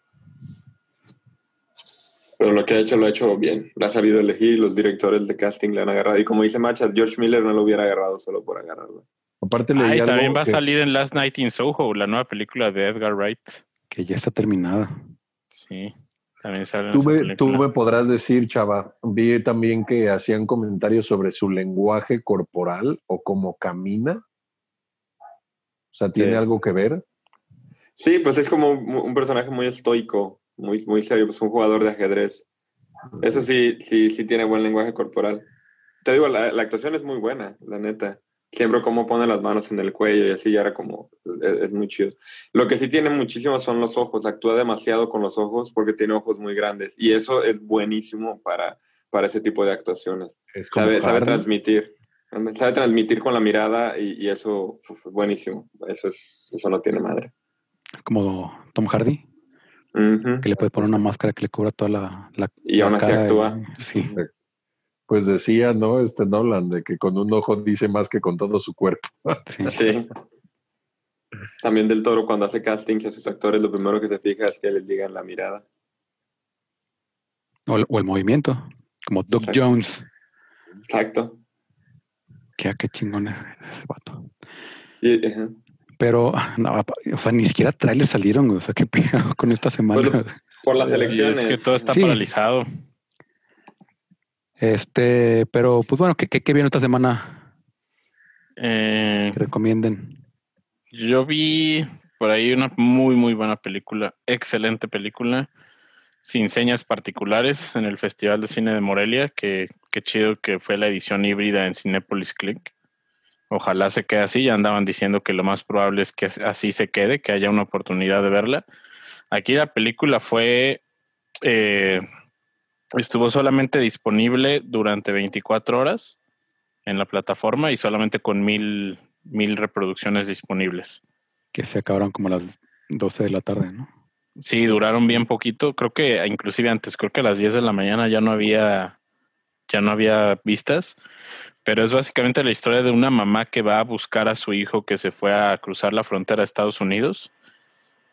Pero lo que ha hecho, lo ha hecho bien. La ha sabido elegir, los directores de casting le han agarrado. Y como dice Machas, George Miller no lo hubiera agarrado solo por agarrarlo. Aparte leí Ah, también va a salir en Last Night in Soho, la nueva película de Edgar Wright. que ya está terminada. Sí, también sale Tú me, tú me podrás decir, chava, vi también que hacían comentarios sobre su lenguaje corporal o cómo camina. O sea, ¿tiene Sí. algo que ver? Sí, pues es como un, un personaje muy estoico, muy, muy serio, pues un jugador de ajedrez. Eso sí, sí, sí tiene buen lenguaje corporal. Te digo, la, la actuación es muy buena, la neta. Siempre como pone las manos en el cuello y así ya era como, es, es muy chido. Lo que sí tiene muchísimo son los ojos, actúa demasiado con los ojos porque tiene ojos muy grandes y eso es buenísimo para, para ese tipo de actuaciones. Es Sabe, sabe transmitir, sabe transmitir con la mirada y, y eso uf, buenísimo. Eso, es, eso no tiene madre. Como Tom Hardy, que le puede poner una máscara que le cubra toda la, la Y la aún así cara actúa. y- sí, Pues decía, ¿no? Este Nolan, de que con un ojo dice más que con todo su cuerpo. sí. También del toro cuando hace castings a sus actores, lo primero que se fija es que les digan la mirada. O, el- o el movimiento, como Doug Exacto. Jones. Exacto. Que ah, qué chingón es ese vato. Y, ajá. Pero, no, o sea, ni siquiera trailers salieron. O sea, qué pedo con esta semana. Pues, por las Y elecciones. es que todo está Sí. paralizado. Este, pero pues bueno, ¿qué, qué, qué viene esta semana? Eh, recomienden. yo vi por ahí una muy, muy buena película, excelente película, sin señas particulares en el Festival de Cine de Morelia, que, que chido que fue la edición híbrida en Cinepolis Click. Ojalá se quede así, ya andaban diciendo que lo más probable es que así se quede, que haya una oportunidad de verla. Aquí la película fue, eh, estuvo solamente disponible durante 24 horas en la plataforma y solamente con mil, mil reproducciones disponibles. Que se acabaron como a las 12 de la tarde, ¿no? Sí, duraron bien poquito. Creo que inclusive antes, creo que a las 10 de la mañana ya no había, ya no había vistas. pero es básicamente la historia de una mamá que va a buscar a su hijo que se fue a cruzar la frontera a Estados Unidos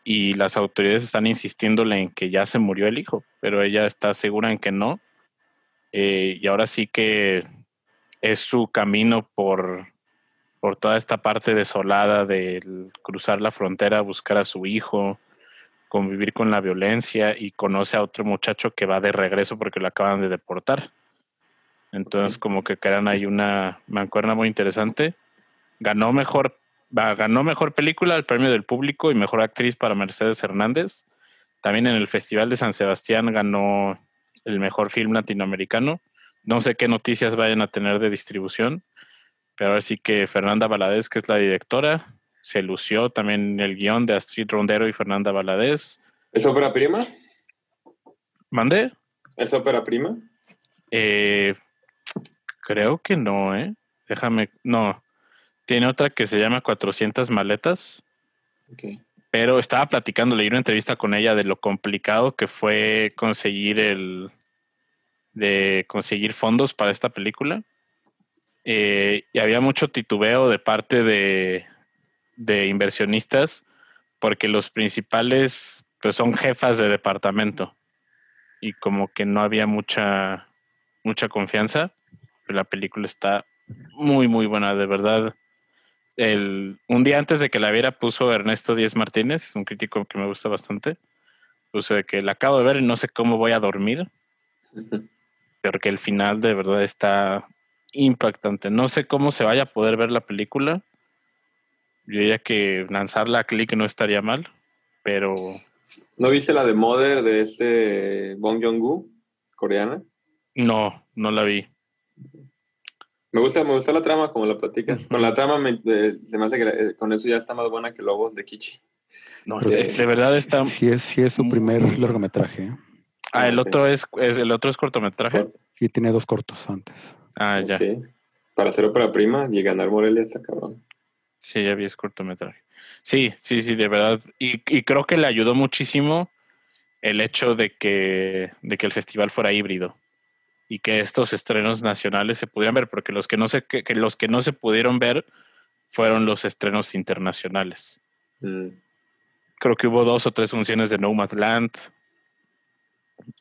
y las autoridades están insistiéndole en que ya se murió el hijo, pero ella está segura en que no. Eh, y ahora sí que es su camino por, por toda esta parte desolada de cruzar la frontera, buscar a su hijo, convivir con la violencia y conoce a otro muchacho que va de regreso porque lo acaban de deportar. Entonces, como que crean ahí una mancuerna muy interesante. Ganó mejor, ganó mejor película, el premio del público y mejor actriz para Mercedes Hernández. También en el Festival de San Sebastián ganó el mejor film latinoamericano. No sé qué noticias vayan a tener de distribución, pero ahora sí que Fernanda Valadez, que es la directora, se lució también el guion de Astrid Rondero y Fernanda Valadez. ¿Es ópera prima? ¿Mande? ¿Es ópera prima? Eh, creo que no, ¿eh? Déjame, no. Tiene otra que se llama 400 maletas. Pero estaba platicando, leí una entrevista con ella de lo complicado que fue conseguir el, de conseguir fondos para esta película. Eh, y había mucho titubeo de parte de, de inversionistas porque los principales pues son jefas de departamento y como que no había mucha mucha confianza pero la película está muy muy buena de verdad el un día antes de que la viera puso Ernesto Díez Martínez un crítico que me gusta bastante puso de que la acabo de ver y no sé cómo voy a dormir pero que el final de verdad está impactante no sé cómo se vaya a poder ver la película yo diría que lanzarla a clic no estaría mal, pero... ¿No viste la de Mother de este Bong Joon-gu, coreana? No, no la vi. Me gusta, me gusta la trama, como la platicas. Con la trama se me hace que eh, con eso ya está más buena que Lobos de Kichi. No, de verdad está... Sí es, sí es su primer largometraje. ¿eh? Ah, el otro es, el otro es cortometraje. Sí, tiene dos cortos antes. Ah, ya. Para hacer ópera prima y ganar Morelia está cabrón. Sí, ya vi ese cortometraje. Sí, sí, sí, de verdad. Y, y, creo que le ayudó muchísimo el hecho de que, de que el festival fuera híbrido y que estos estrenos nacionales se pudieran ver, porque los que no se, que, los que no se pudieron ver fueron los estrenos internacionales. Mm. Creo que hubo dos o tres funciones de Nomadland.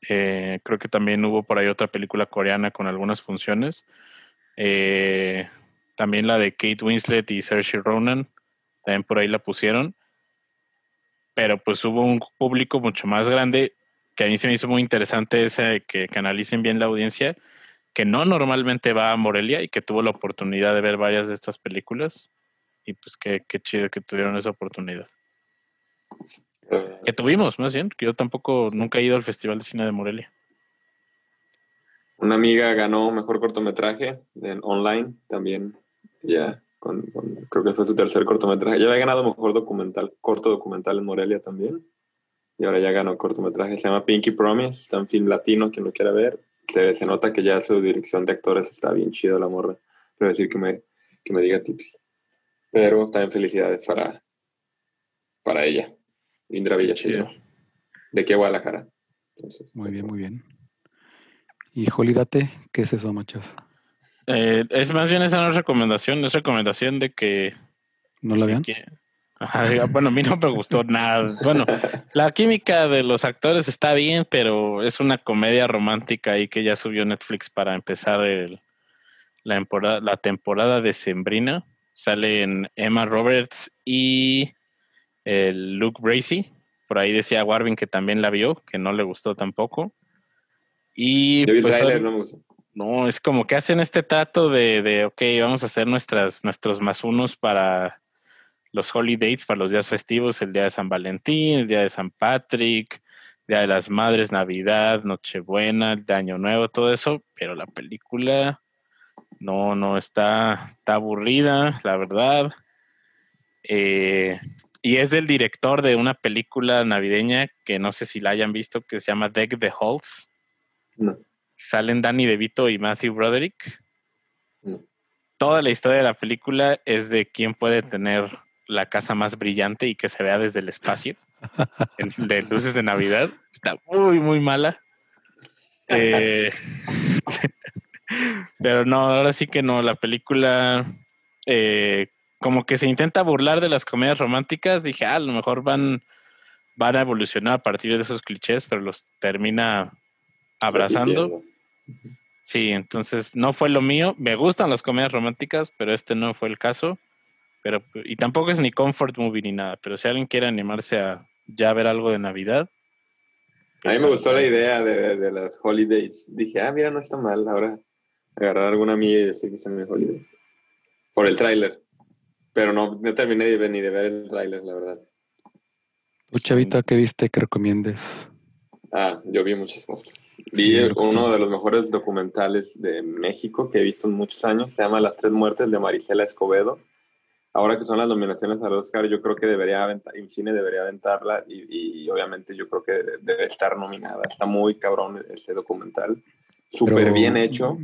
Eh, creo que también hubo por ahí otra película coreana con algunas funciones. Eh, también la de Kate Winslet y Saoirse Ronan, también por ahí la pusieron. Pero pues hubo un público mucho más grande que a mí se me hizo muy interesante ese que, que analicen bien la audiencia, que no normalmente va a Morelia y que tuvo la oportunidad de ver varias de estas películas. Y pues qué, qué chido que tuvieron esa oportunidad. Que tuvimos, más bien, que yo tampoco nunca he ido al Festival de Cine de Morelia. Una amiga ganó mejor cortometraje en online también ya, con, creo que fue su tercer cortometraje. Ya había ganado mejor documental, corto documental en Morelia también. Y ahora ya ganó cortometraje. Se llama Pinky Promise, está en film latino, quien lo quiera ver. Se, se nota que ya su dirección de actores está bien chido la morra. Quiero decir que me, que me diga tips. Pero también felicidades para, para ella, Indra Villachillo. De aquí a Guadalajara. muy bien, muy bien. Y Jolidate, ¿qué es eso, machos? Eh, es más bien esa no es recomendación, es recomendación de que... ¿No la vean? Bueno, a mí no me gustó nada. Bueno, la química de los actores está bien, pero es una comedia romántica ahí que ya subió Netflix para empezar el, la, temporada, la temporada de Sembrina. Salen Emma Roberts y el Luke Bracey. Por ahí decía Warvin que también la vio, que no le gustó tampoco. Y pues, no me gustó. No, es como que hacen este trato de, de, ok, vamos a hacer nuestras, nuestros más unos para los holidays, para los días festivos, el día de San Valentín, el día de San Patrick, Día de las Madres, Navidad, Nochebuena, el de Año Nuevo, todo eso, pero la película no, no está, está aburrida, la verdad. Eh, y es del director de una película navideña que no sé si la hayan visto, que se llama Deck the Halls. No salen Danny DeVito y Matthew Broderick. Toda la historia de la película es de quién puede tener la casa más brillante y que se vea desde el espacio. de luces de Navidad. Está muy, muy mala. Eh, Pero no, ahora sí que no. La película, eh, como que se intenta burlar de las comedias románticas. Dije, ah, a lo mejor van, van a evolucionar a partir de esos clichés, pero los termina abrazando. Sí, entonces no fue lo mío. Me gustan las comedias románticas, pero este no fue el caso. Pero, y tampoco es ni comfort movie ni nada. Pero si alguien quiere animarse a ya ver algo de Navidad. A mí pues, me gustó la idea de, de las holidays. Dije, ah, mira, no está mal ahora agarrar alguna mía y decir que se me holiday. Por el tráiler. Pero no, no terminé de ver, ni de ver el tráiler, la verdad. ¿Tú, Chavita, qué viste que recomiendes? Ah, yo vi muchas cosas. Vi uno de los mejores documentales de México que he visto en muchos años. Se llama Las Tres Muertes de Marisela Escobedo. Ahora que son las nominaciones al Oscar, yo creo que debería aventar, cine debería aventarla y, y obviamente yo creo que debe estar nominada. Está muy cabrón ese documental. Súper bien hecho.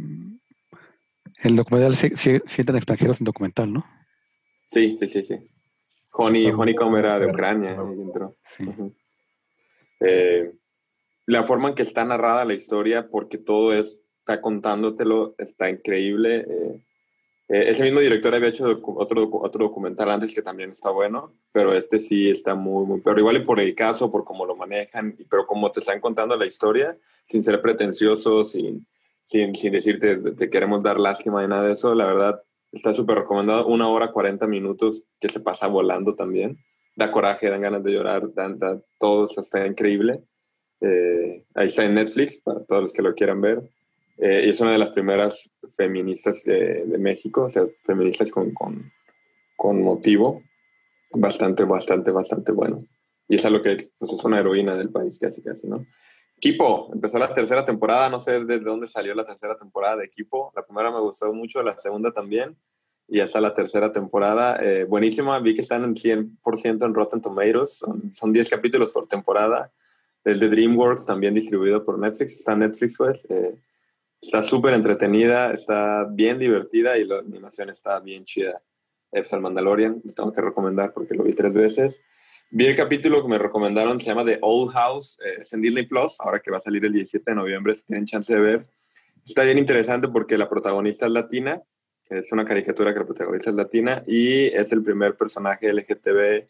El documental sienten extranjeros en documental, ¿no? Sí, sí, sí, sí. Honey, Honeycomb era de Ucrania. Eh, la forma en que está narrada la historia, porque todo es, está contándotelo, está increíble. Eh, eh, ese mismo director había hecho docu- otro, docu- otro documental antes que también está bueno, pero este sí está muy, muy, pero igual y por el caso, por cómo lo manejan, pero como te están contando la historia, sin ser pretenciosos, sin, sin, sin decirte te queremos dar lástima y nada de eso, la verdad está súper recomendado, una hora 40 minutos que se pasa volando también, da coraje, dan ganas de llorar, dan, da, todo está increíble. Eh, ahí está en Netflix para todos los que lo quieran ver. Eh, y es una de las primeras feministas de, de México, o sea, feministas con, con, con motivo. Bastante, bastante, bastante bueno. Y es a lo que pues, es una heroína del país, casi, casi, ¿no? Equipo, empezó la tercera temporada, no sé desde dónde salió la tercera temporada de Equipo. La primera me gustó mucho, la segunda también. Y hasta la tercera temporada, eh, buenísima. Vi que están en 100% en Rotten Tomatoes. Son, son 10 capítulos por temporada. El de DreamWorks, también distribuido por Netflix. Está en Netflix, pues. Eh, está súper entretenida, está bien divertida y la animación está bien chida. Es el Mandalorian, lo tengo que recomendar porque lo vi tres veces. Vi el capítulo que me recomendaron, se llama The Old House, eh, es en Disney Plus, ahora que va a salir el 17 de noviembre, si tienen chance de ver. Está bien interesante porque la protagonista es latina, es una caricatura que la protagonista es latina y es el primer personaje LGTB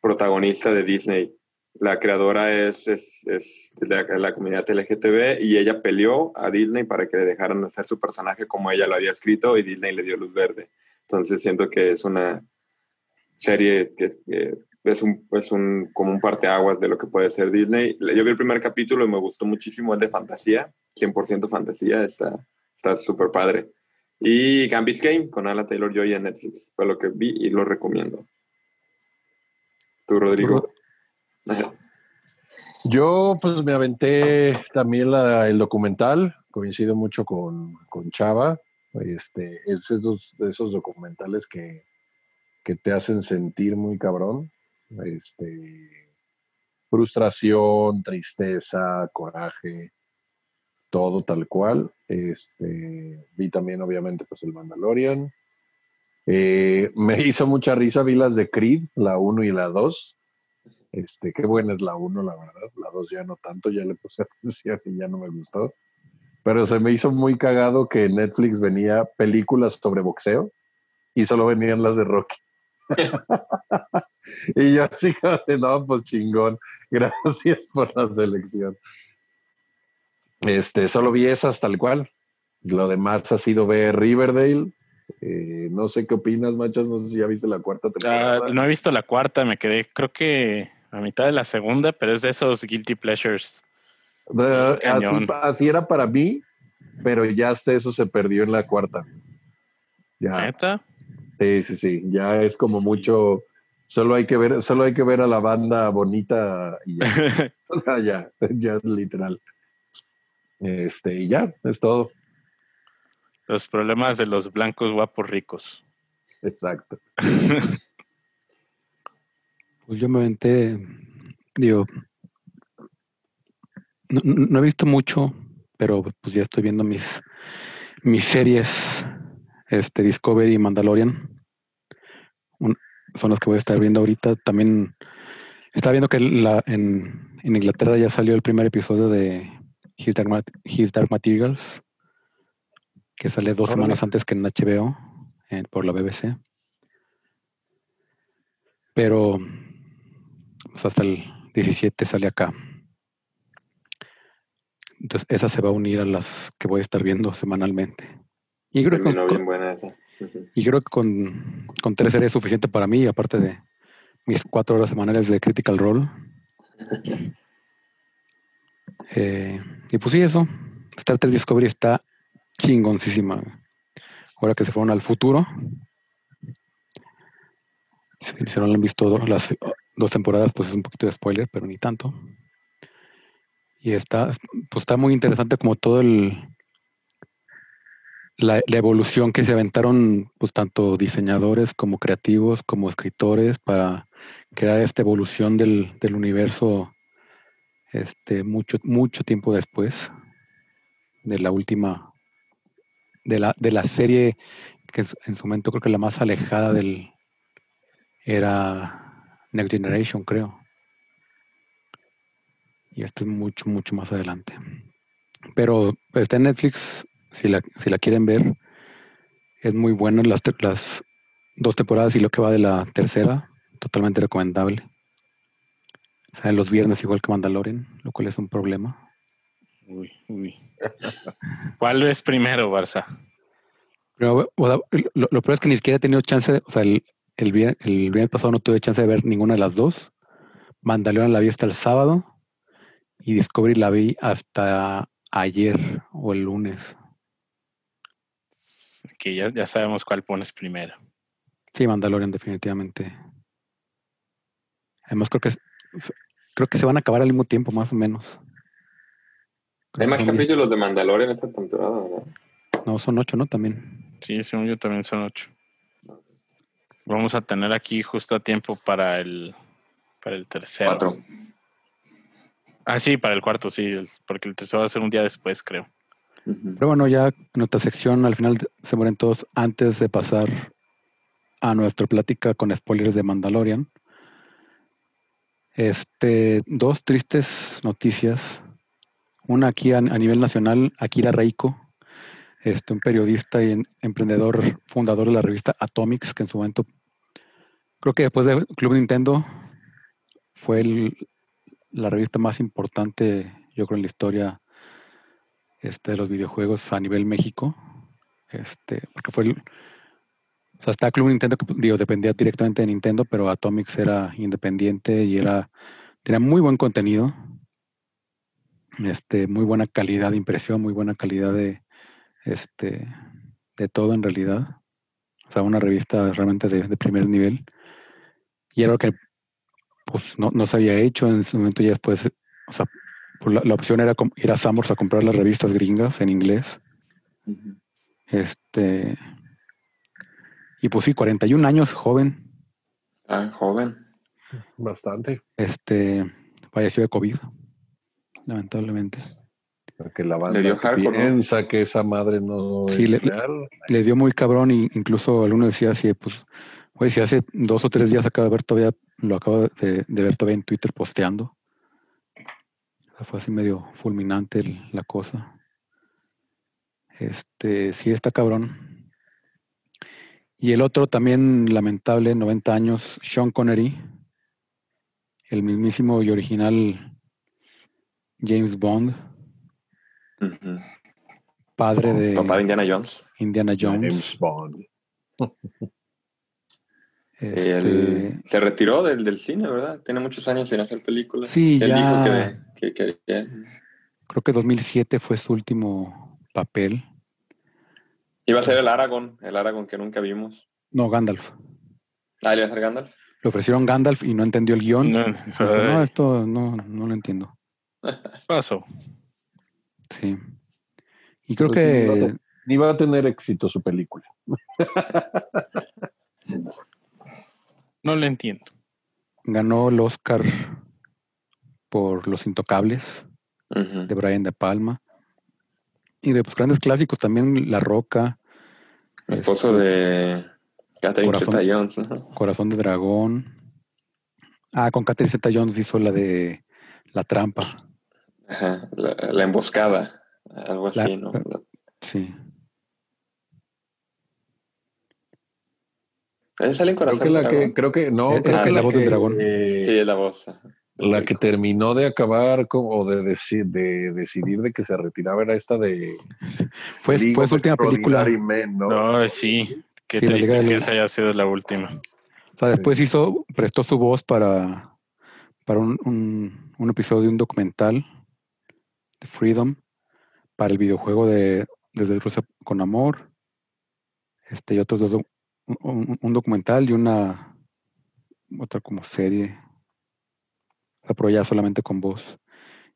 protagonista de Disney. La creadora es, es, es de la, comunidad LGTB y ella peleó a Disney para que le dejaran hacer su personaje como ella lo había escrito y Disney le dio luz verde. Entonces siento que es una serie que, es, un, es un, como un parteaguas de lo que puede ser Disney. Yo vi el primer capítulo y me gustó muchísimo, es de fantasía, 100% fantasía, está está súper padre. Y Gambit Game con Ala Taylor Joy en Netflix, fue lo que vi y lo recomiendo. ¿Tú, Rodrigo? Yo pues me aventé también el documental, coincido mucho con, con Chava, este, es esos, esos documentales que, que te hacen sentir muy cabrón, este, frustración, tristeza, coraje, todo tal cual. Este, vi también obviamente pues el Mandalorian. Eh, me hizo mucha risa, vi las de Creed, la 1 y la 2. Este, qué buena es la 1, la verdad. La 2 ya no tanto, ya le puse atención y ya no me gustó. Pero se me hizo muy cagado que en Netflix venía películas sobre boxeo y solo venían las de Rocky. y yo así de, no, pues chingón. Gracias por la selección. Este, solo vi esas tal cual. Lo demás ha sido ver Riverdale. Eh, no sé qué opinas, machos. No sé si ya viste la cuarta Ah, temporada. no he visto la cuarta, me quedé creo que a mitad de la segunda, pero es de esos guilty pleasures. Así, era para mí, pero ya hasta eso se perdió en la cuarta. Ya, ¿Neta? sí, sí, sí. Ya es como mucho. Solo hay que ver, solo hay que ver a la banda bonita y ya. O sea, ya, ya es literal. Este, y ya, es todo. Los problemas de los blancos guapos ricos. Exacto. Pues yo me aventé, digo, no, he visto mucho, pero pues ya estoy viendo mis, mis series, este Discovery y Mandalorian. Un- son las que voy a estar viendo ahorita. También estaba viendo que la, en, en Inglaterra ya salió el primer episodio de His Dark, Ma- His Dark Materials. que sale dos Órale. semanas antes que en HBO en- por la BBC. Pero pues, hasta el 17 sale acá. Entonces, esa se va a unir a las que voy a estar viendo semanalmente. Y creo que con, bien buena esa. Ujú. y creo que con, con tres series es suficiente para mí, aparte de mis cuatro horas semanales de Critical Role. Eh, y pues sí, eso. Star Trek Discovery está chingoncísima. Ahora que se fueron al futuro. Si no lo han visto las dos temporadas, pues es un poquito de spoiler, pero ni tanto. Y está, pues está muy interesante como todo el, la, la evolución que se aventaron pues tanto diseñadores como creativos como escritores para crear esta evolución del, del universo este mucho mucho tiempo después de la última de la de la serie que en su- en su momento creo que la más alejada del era Next Generation creo y este es mucho mucho más adelante pero está en Netflix si la, si la quieren ver, es muy buena las, las dos temporadas y lo que va de la tercera, totalmente recomendable. Salen los viernes igual que Mandalorian, lo cual es un problema. Uy, uy. ¿Cuál es primero, Barça? Pero o sea, lo, lo peor es que ni siquiera he tenido chance, o sea, el, el, vier- el viernes pasado no tuve chance de ver ninguna de las dos. Mandalorian la vi hasta el sábado y Discovery la vi hasta ayer o el lunes. Que ya, ya sabemos cuál pones primero. Sí, Mandalorian definitivamente. Además creo que es- creo que se van a acabar al mismo tiempo, más o menos. Creo Hay que más capítulos de Mandalorian esta temporada, ¿no? No, son ocho, ¿no? También. Sí, según yo también son ocho. Vamos a tener aquí justo a tiempo para el para el tercero. Cuatro. Ah, sí, para el cuarto, sí, porque el tercero va a ser un día después, creo. Pero bueno, ya en nuestra sección al final se mueren todos antes de pasar a nuestra plática con spoilers de Mandalorian. Este, dos tristes noticias. Una aquí a, a nivel nacional, Akira Reiko, este, un periodista y en- emprendedor, fundador de la revista Atomics, que en su momento, creo que después de Club Nintendo, fue la revista más importante, yo creo, en la historia este, de los videojuegos a nivel México. Este, porque fue el, o sea, está Club Nintendo que digo, dependía directamente de Nintendo, pero Atomics era independiente y era, tenía muy buen contenido. Este, muy buena calidad de impresión, muy buena calidad de este de todo en realidad. O sea, una revista realmente de, de primer nivel. Y era lo que pues no, no se había hecho en su momento ya después, o sea, pues, la, la opción era ir a Samors a comprar las revistas gringas en inglés. Este. Y pues sí, 41 años, joven. Ah, joven. Bastante. Este. Falleció de COVID. Lamentablemente. Porque la banda Le dio hardcore, ¿no? piensa que esa madre no Sí, es le- real. Le dio muy cabrón y incluso alguno decía así, pues, güey, si hace dos o tres días acabo de ver todavía, lo acabo de, de ver todavía en Twitter posteando. O sea, fue así medio fulminante el- la cosa. Este, sí está cabrón. Y el otro también lamentable, 90 años, Sean Connery, el mismísimo y original James Bond, Padre de Papá de Indiana Jones. Indiana Jones. James Bond. Este, Él se retiró del, del cine, ¿verdad? Tiene muchos años sin hacer películas. Sí, Él ya. dijo que, que quería. Creo que 2007 fue su último papel. Iba a ser el Aragón, el Aragón que nunca vimos. No, Gandalf. Ah, ¿le iba a ser Gandalf? Le ofrecieron Gandalf y no entendió el guion. No, Dijo, no, esto no, no lo entiendo. pasó. Sí. Y creo Pues sí, ni va a que Ni va a tener éxito su película. No le entiendo. ganó el Oscar por Los Intocables de Brian De Palma. Y de pues, grandes clásicos también La Roca, Esposo de Catherine Corazón. Zeta Jones. Corazón de Dragón. Ah, con Catherine Zeta Jones hizo la de La Trampa. La, emboscada, algo así, ¿no? Sí. Ahí creo que la. Que, creo que, no, eh, creo eh, que es la voz que, del dragón. Sí, es la voz. La que terminó de acabar o de, deci de, decidir de que se retiraba era esta de... Fue, League fue su última película. ¿no? ¿no? sí. Qué sí, triste que esa haya sido la última. O sea, después hizo, prestó su voz para, para un, un episodio de un documental Freedom, para el videojuego de Desde Rusia con Amor, este y otros dos, un, documental y una otra como serie, O sea, pero ya solamente con voz.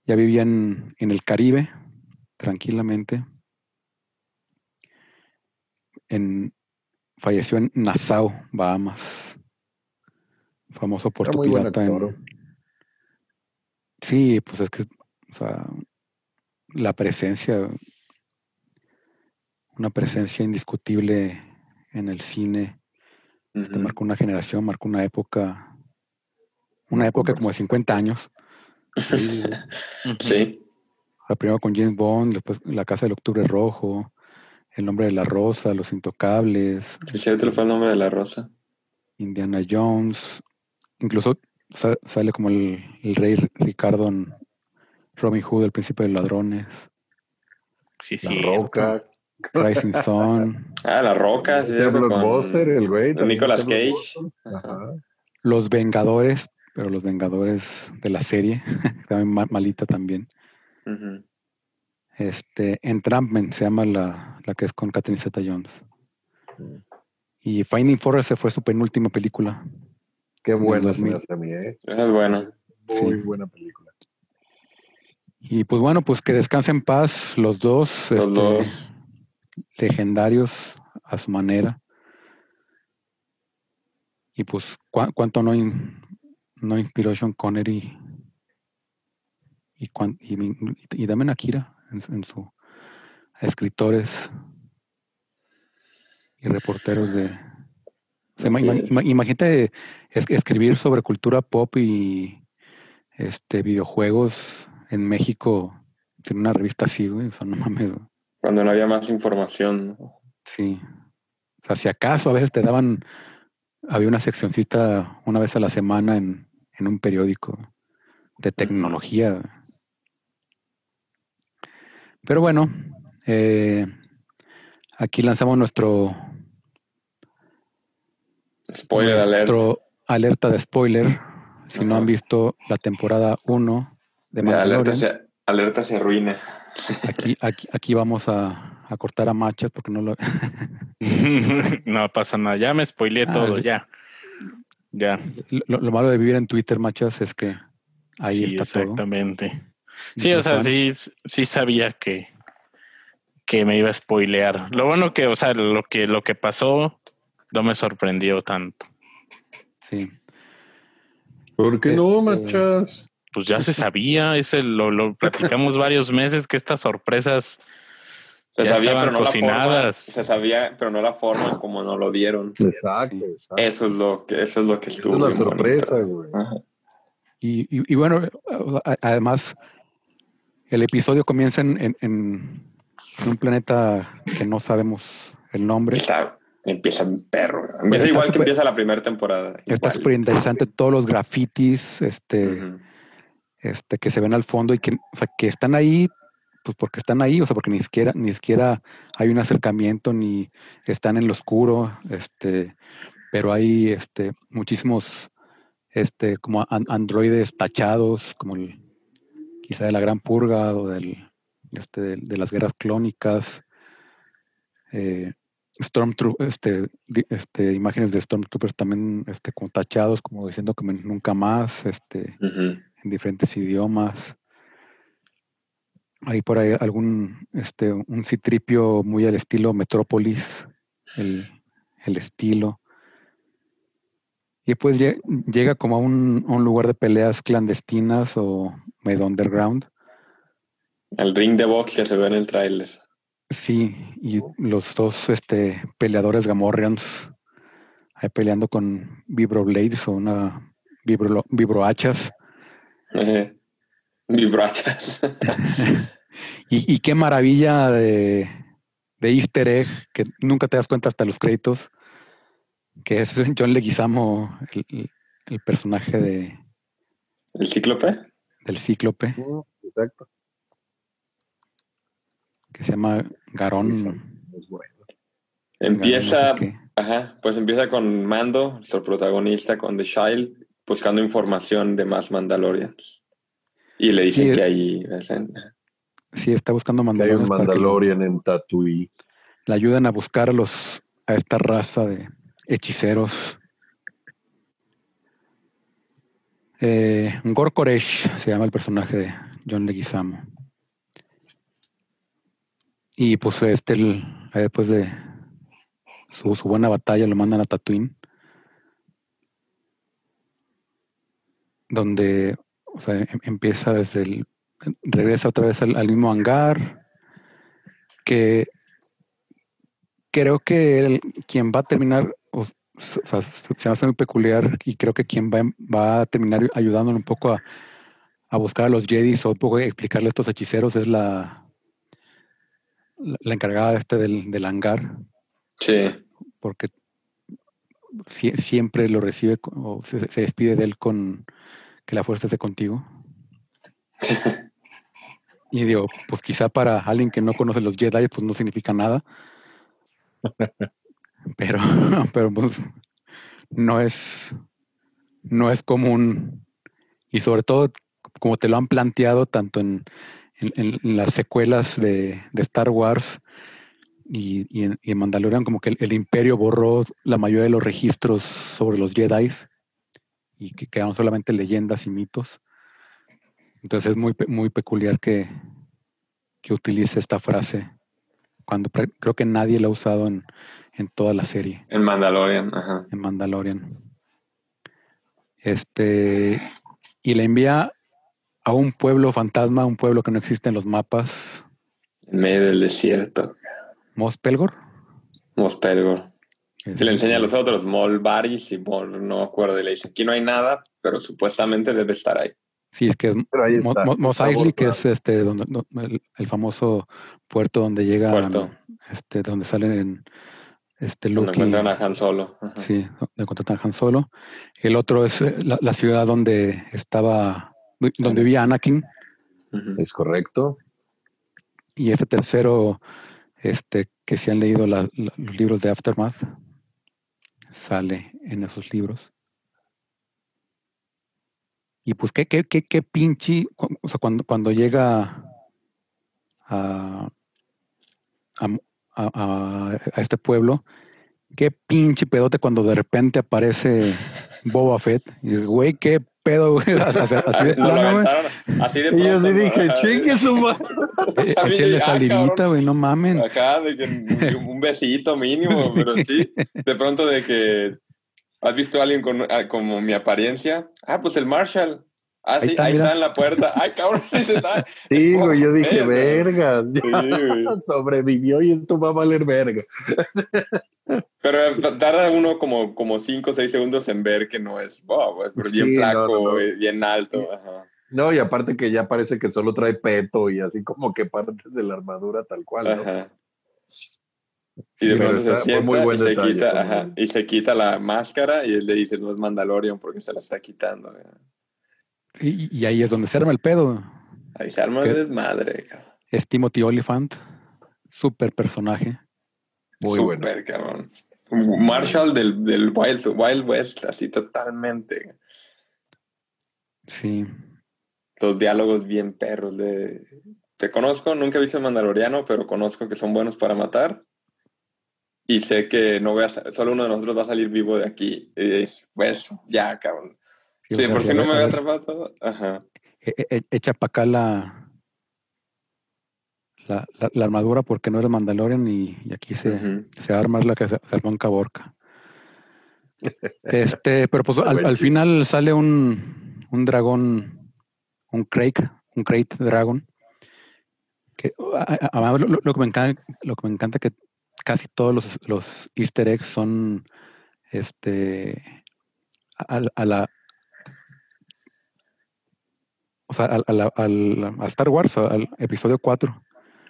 Ya vivía en, en el Caribe, tranquilamente. En, falleció en Nassau, Bahamas. Famoso puerto pirata. en-. Sí, pues es que, o sea, la presencia, una presencia indiscutible en el cine, este, marcó una generación, marcó una época, una época como de 50 años. Sí. Sí. O sea, primero con James Bond, después La Casa del Octubre Rojo, El Nombre de la Rosa, Los Intocables, Sí, cierto, fue el nombre de la rosa. Indiana Jones, incluso sa- sale como el, el rey Ricardo en Robin Hood, El Príncipe de Ladrones, Sí, La sí. Roca. Rising Sun, Ah, La Roca. sí, con- Blockbuster, el güey. Nicolas Cage. Ajá. Los Vengadores, pero los Vengadores de la serie, también ma- malita también. Este, Entrapment se llama la, la que es con Catherine Zeta Jones. Mm. Y Finding Forrest fue su penúltima película. Qué buena se me 2000. hace a mí, ¿eh? Esa es buena. Muy Sí. buena película. Y pues bueno, pues que descansen en paz los dos, Los este, dos. legendarios a su manera. Y pues cuánto no, in- no inspiró Sean Connery y, y, mi- y también Akira en, su- en su a escritores y reporteros de... o sea, ima- imagínate es- escribir sobre cultura pop y este videojuegos en México en una revista así, güey. O sea, no mames, güey. Cuando no había más información. ¿no? Sí. O sea, si acaso a veces te daban, había una seccioncita una vez a la semana en, en un periódico de tecnología. Pero bueno, eh, aquí lanzamos nuestro, Spoiler alert. nuestro alerta de spoiler. Si no han visto la temporada 1 de alerta, se, alerta se arruina. aquí, aquí, aquí vamos a, a cortar a machas porque no lo... no pasa nada. Ya me spoileé Ah, todo, sí. ya. Ya. Lo, lo malo de vivir en Twitter, machas, es que ahí sí, está todo. exactamente. Sí, o sea, sí, sí sabía que, que me iba a spoilear. Lo bueno que, o sea, lo que, lo que pasó no me sorprendió tanto. Sí. ¿Por qué no, Este- machas? Pues ya se sabía, ese lo, lo platicamos varios meses que estas sorpresas Se Ya sabía, estaban pero no la forma. cocinadas. Se sabía, pero no la forma como nos lo dieron. Exacto, exacto. Eso es lo que, eso es lo que Es estuvo. una bien sorpresa, güey. Y, y- y bueno, además, el episodio comienza en, en- un planeta que no sabemos el nombre. Está, empieza un perro. güey. Empieza igual que empieza la primera temporada. Está súper interesante todos los grafitis este. Este, que se ven al fondo y que, que están ahí, pues porque están ahí, o sea, porque ni siquiera, ni siquiera hay un acercamiento, ni están en lo oscuro, este, pero hay este, muchísimos este, como an- androides tachados, como el, quizá de la Gran Purga o del, este, de, las guerras clónicas. Eh, este, este, imágenes de Stormtroopers también este, como tachados, como diciendo que nunca más, este. En diferentes idiomas. Hay por ahí algún, este, un citripio muy al estilo Metrópolis, el, el estilo. Y después lle- llega como a un, a un lugar de peleas clandestinas o medio underground. El ring de box que se ve en el tráiler. Sí, y los dos este, peleadores Gamorreans ahí peleando con vibroblades o una vibro, vibrohachas. Ejé. Vibrachas. Y, y qué maravilla de, de easter egg, que nunca te das cuenta hasta los créditos, que es John Leguizamo, el, el personaje de, ¿El cíclope? del cíclope, Exacto. que se llama Garón. Es bueno. Empieza, Garón no sé qué. ajá, pues empieza con Mando, nuestro protagonista, con The Child, buscando información de más Mandalorians. Y le dicen Sí, que ahí... Sí, está buscando Que hay un Mandalorian en Tatooine. le ayuden a buscar a los a esta raza de hechiceros. Eh, Gor Koresh se llama el personaje de John Leguizamo. Y pues este, el- después de su, su buena batalla, lo mandan a Tatooine. Donde o sea, em- empieza desde el. Regresa otra vez al, al mismo hangar. Que creo que el- quien va a terminar, o, sea, se hace muy peculiar y creo que quien va, va a terminar ayudándole un poco a, a buscar a los Jedis o un poco explicarle a estos hechiceros es la, la, la encargada este del, del hangar, Sí, porque sie- siempre lo recibe o se, se despide de él con que la fuerza esté contigo. Y digo, pues quizá para alguien que no conoce los Jedi, pues no significa nada. Pero, pero pues no es, no es común. Y sobre todo, como te lo han planteado tanto en, en- en las secuelas de, de Star Wars y, y en, y en Mandalorian, como que el, el imperio borró la mayoría de los registros sobre los Jedi y que quedaron solamente leyendas y mitos. Entonces es muy, muy peculiar que, que utilice esta frase cuando creo que nadie la ha usado en, en toda la serie, en Mandalorian, ajá. en Mandalorian. Este, y le envía a un pueblo fantasma, un pueblo que no existe en los mapas, En medio del desierto. Mos Pelgor. Mospelgor. Y le enseña a los otros, Mol Baris y Mol, no me acuerdo. Y le dice, aquí no hay nada, pero supuestamente debe estar ahí. Sí, es que es Mos Eisley, que es este donde, do- el, el famoso puerto donde llega Puerto. este donde salen en este Luke y- encuentran a Han Solo. Ajá. Sí, donde contratan a Han Solo. El otro es eh, la, la ciudad donde estaba, donde vivía Anakin. Es correcto. Y este tercero, este, que se han leído la- la- los libros de Aftermath, sale en esos libros. Y pues qué, qué, qué, qué pinche, o sea, cuando, cuando llega a, a- a- a este pueblo, qué pinche pedote cuando de repente aparece Boba Fett. Y dices, güey, qué pedo, güey. Así, así de plano, güey. así de Y yo pronto, ¿no? dije, chingue su madre. Échenle dije, ah, güey, no mamen. Ajá, de que un, besito mínimo, pero sí, de pronto de que has visto a alguien con ah, como mi apariencia. Ah, pues el Marshall. Ah, Ahí sí, está, ahí mira. está en la puerta. Ay, cabrón, ah, Sí, güey, yo dije, Sí, güey. sobrevivió y esto va a valer verga. Pero eh, tarda uno como, como cinco o seis segundos en ver que no es Bob, pero bien Sí, no, flaco, no, no. güey, bien alto. Ajá. No, y aparte que ya parece que solo trae peto y así como que partes de la armadura tal cual, ¿no? Ajá. Y Sí, de pero pronto se fue muy buen y se, detalle, quita, fue muy ajá, y se quita la máscara y él le dice, no es Mandalorian porque se la está quitando. Y, y ahí es donde se arma el pedo. Ahí se arma el desmadre. Es Timothy Oliphant, super personaje. Muy bueno. Súper, cabrón. Marshall del, del Wild, Wild West, así totalmente. Sí. Los diálogos bien perros. De... Te conozco, nunca he visto el Mandaloriano, pero conozco que son buenos para matar. Y sé que no voy a, solo uno de nosotros va a salir vivo de aquí. Y es, pues, ya, cabrón. Sí, por si no me a había atrapado todo. Ajá. e- e- Echa para acá la, la, la- la armadura porque no eres Mandalorian y, y aquí se, Ujú. se va a armar la que armó en Caborca. Este, pero pues al, final sale un, un dragón, un Crake, un Crate Dragon. Que, a- a- además, lo, lo que me encanta, lo que me encanta que casi todos los, los Easter eggs son este a, la o sea, a, a la- al- a Star Wars, al episodio 4,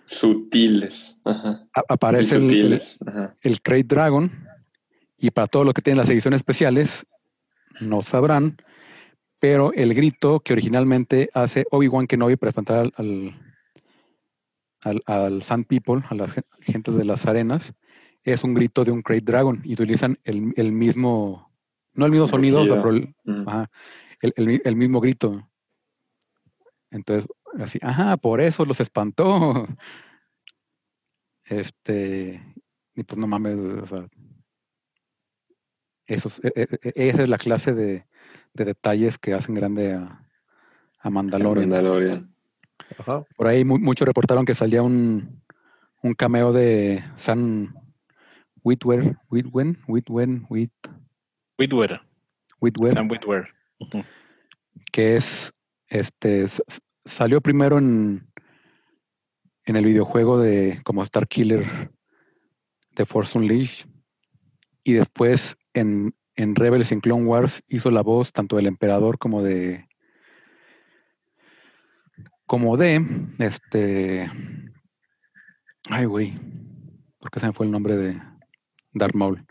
Sutiles. Ajá. aparece el, sutiles. Ajá. el Crate Dragon Y para todos los que tienen las ediciones especiales, no sabrán, pero el grito que originalmente hace Obi-Wan Kenobi para espantar al, al, al, al Sand People, a las gen- gentes de las arenas, es un grito de un Great Dragon y utilizan el, el mismo, no el mismo sonido, o sea, Rugido. pero el, Mm. ajá, el, el mismo grito. Entonces, así, ajá, por eso los espantó. Este, y pues no mames, o sea, esos- e- e- e- esa es la clase de, de detalles que hacen grande a, a Mandalorian. Mandalorian. Ajá. Por ahí mu- muchos reportaron que salía un, un cameo de Sam Witwer, Witwen, Witwen, Wit, Whitwer. Witwer, Sam Whitwer. Ujú. que es, este, salió primero en, en el videojuego de como Star Killer de Force Unleashed y después en, en Rebels en Clone Wars hizo la voz tanto del emperador como de como de este ay güey porque se me fue el nombre de Darth Maul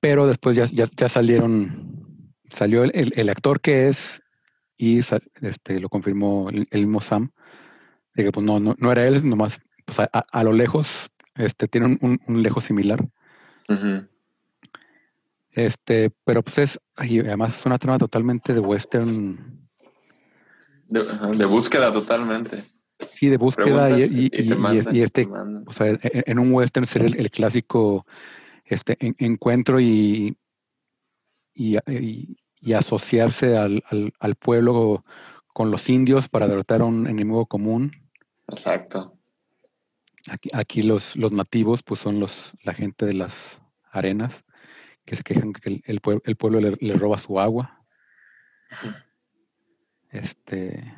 pero después ya, ya, ya salieron salió el- el actor que es y este lo confirmó el, el mismo Sam de que pues no, no, no era él nomás pues, a, a- lo lejos este tiene un, un- un lejos similar. Este pero pues es y además es una trama totalmente de western. De, de búsqueda totalmente. sí de búsqueda y, y- y- y- mandan, y este o sea, en, en un western sería el, el clásico este en- encuentro y y, y- asociarse al, al, al pueblo con los indios para derrotar a un enemigo común. Exacto. Aquí, aquí los, los nativos pues son los la gente de las arenas que se quejan que el, el pue- el pueblo le, le roba su agua. Este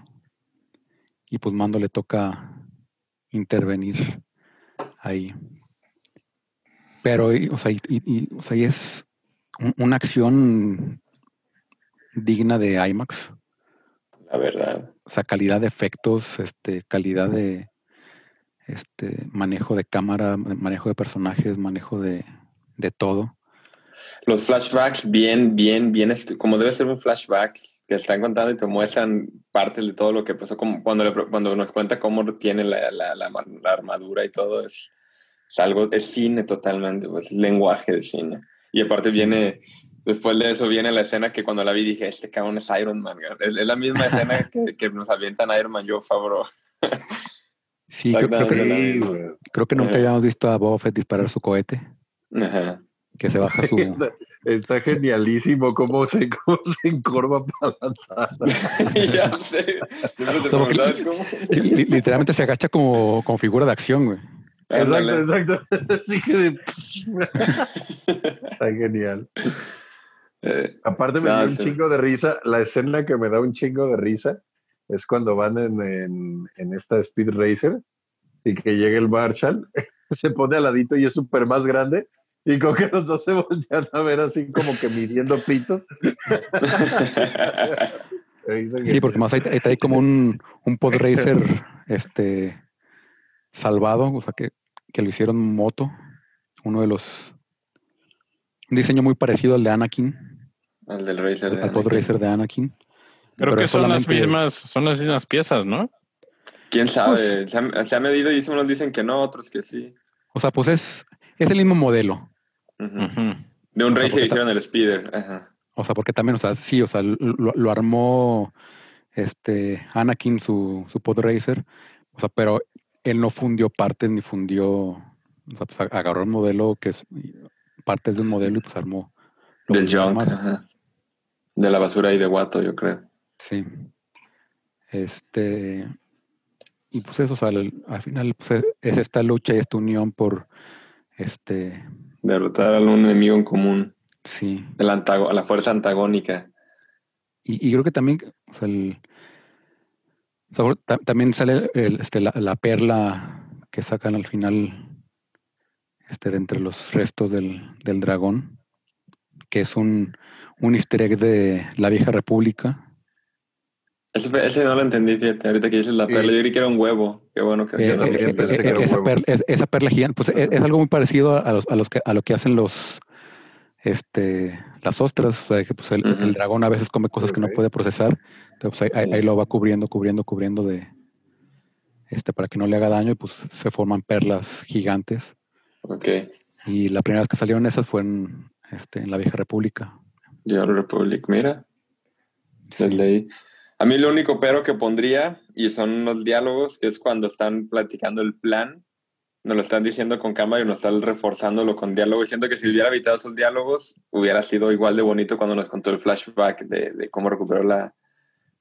y pues Mando le toca intervenir ahí. Pero, y- o sea, y, y- y, o sea, y es un- una acción digna de IMAX. La verdad. O sea, calidad de efectos, este, calidad de este, manejo de cámara, manejo de personajes, manejo de, de todo. Los flashbacks, bien, bien, bien, est- como debe ser un flashback, que están contando y te muestran partes de todo lo que pasó, como cuando, le cuando nos cuenta cómo tiene la, la, la, ma- la armadura y todo, es, es algo, es cine totalmente, pues, lenguaje de cine. Y aparte viene, después de eso viene la escena que cuando la vi dije, este cabrón es Iron Man, güey". es, es la misma escena que, que nos avientan Iron Man, yo, Favreau. Sí, creo, creo que, creo que nunca Ajá. habíamos visto a Boba Fett disparar su cohete, Ajá. que se baja su... Está, está genialísimo cómo se, cómo se encorva para lanzar. ya sé. Como que- cómo. literalmente se agacha como, como figura de acción, güey. Exacto, exacto. Así que de- está genial. Eh, Aparte me No, dio un sí. chingo de risa. La escena que me da un chingo de risa es cuando van en, en, en esta Speed Racer y que llega el Marshall, se pone al ladito y es súper más grande y con que los dos se voltean a ver así como que midiendo pitos. Sí, porque más ahí, ahí está ahí como un, un pod racer este, salvado, o sea, que, que lo hicieron moto. Uno de los. Un diseño muy parecido al de Anakin, Al del Racer. de al Anakin. racer de Anakin. Creo Pero que son las mismas, son las mismas piezas, ¿no? ¿Quién Pues sabe? se, ha, se ha medido y unos dicen que no, otros que sí. O sea, pues es, es el mismo modelo. De un O sea, Racer hicieron el Speeder. Ajá. O sea, porque también, o sea, sí, o sea, lo, lo armó este Anakin su, su pod racer, o sea, pero él no fundió partes ni fundió, o sea, pues agarró el modelo que es partes de un modelo y pues armó. Del junk. Ajá. De la basura y de guato, yo creo. Sí. Este. Y pues eso, o sea, al, al final pues, es- es esta lucha y esta unión por este. Derrotar a un enemigo en común. Sí. El antago- la fuerza antagónica. Y, y creo que también, o sea, el- o sea, ta- también sale el- este, la, la perla que sacan al final este, de entre los restos del, del dragón, que es un, un easter egg de la vieja república, Ese, ese no lo entendí, fíjate. Ahorita que dices la perla, yo creí que era un huevo. Qué bueno que, Eh, no eh, eh, que era un esa, huevo. perla, es- esa perla gigante, pues es, es algo muy parecido a los, a los que a lo que hacen los este las ostras, o sea que pues el, dragón a veces come cosas que no puede procesar, entonces pues, ahí, ahí- Sí. ahí lo va cubriendo, cubriendo, cubriendo de este para que no le haga daño y pues se forman perlas gigantes. Ok. Y la primera vez que salieron esas fue en, este, en la vieja república. Yo Republic, mira. Sí. Ahí. A mí lo único pero que pondría, y son los diálogos, que es cuando están platicando el plan, nos lo están diciendo con cámara y nos están reforzándolo con diálogo. Y siento que si hubiera evitado esos diálogos, hubiera sido igual de bonito cuando nos contó el flashback de, de cómo recuperó la,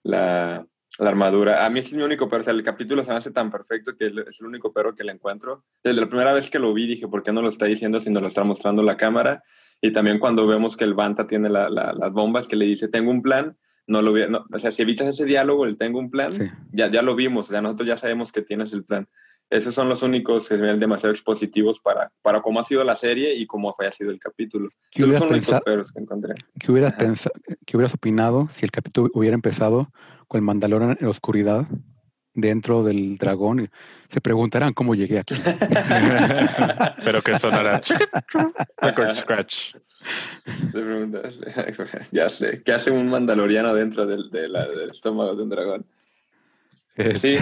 la, la armadura. A mí es mi único pero. O sea, el capítulo se me hace tan perfecto que es el único pero que le encuentro. Desde la primera vez que lo vi, dije, ¿por qué no lo está diciendo si nos lo está mostrando la cámara? Y también cuando vemos que el Banta tiene la- la- las bombas, que le dice, tengo un plan, no lo vi, no, o sea, si evitas ese diálogo, el tengo un plan, Sí. ya, ya lo vimos, ya nosotros ya sabemos que tienes el plan. Esos son los únicos que se ven demasiado expositivos para, para cómo ha sido la serie y cómo haya sido el capítulo. ¿Qué Esos son los únicos peros que encontré. ¿Qué hubieras, qué hubieras opinado si el capítulo hubiera empezado con el Mandalorian en la oscuridad dentro del dragón? Se preguntarán cómo llegué aquí. Pero que sonara record scratch. Te preguntas, ya sé, ¿qué hace un mandaloriano dentro del, de la- del estómago de un dragón? Sí.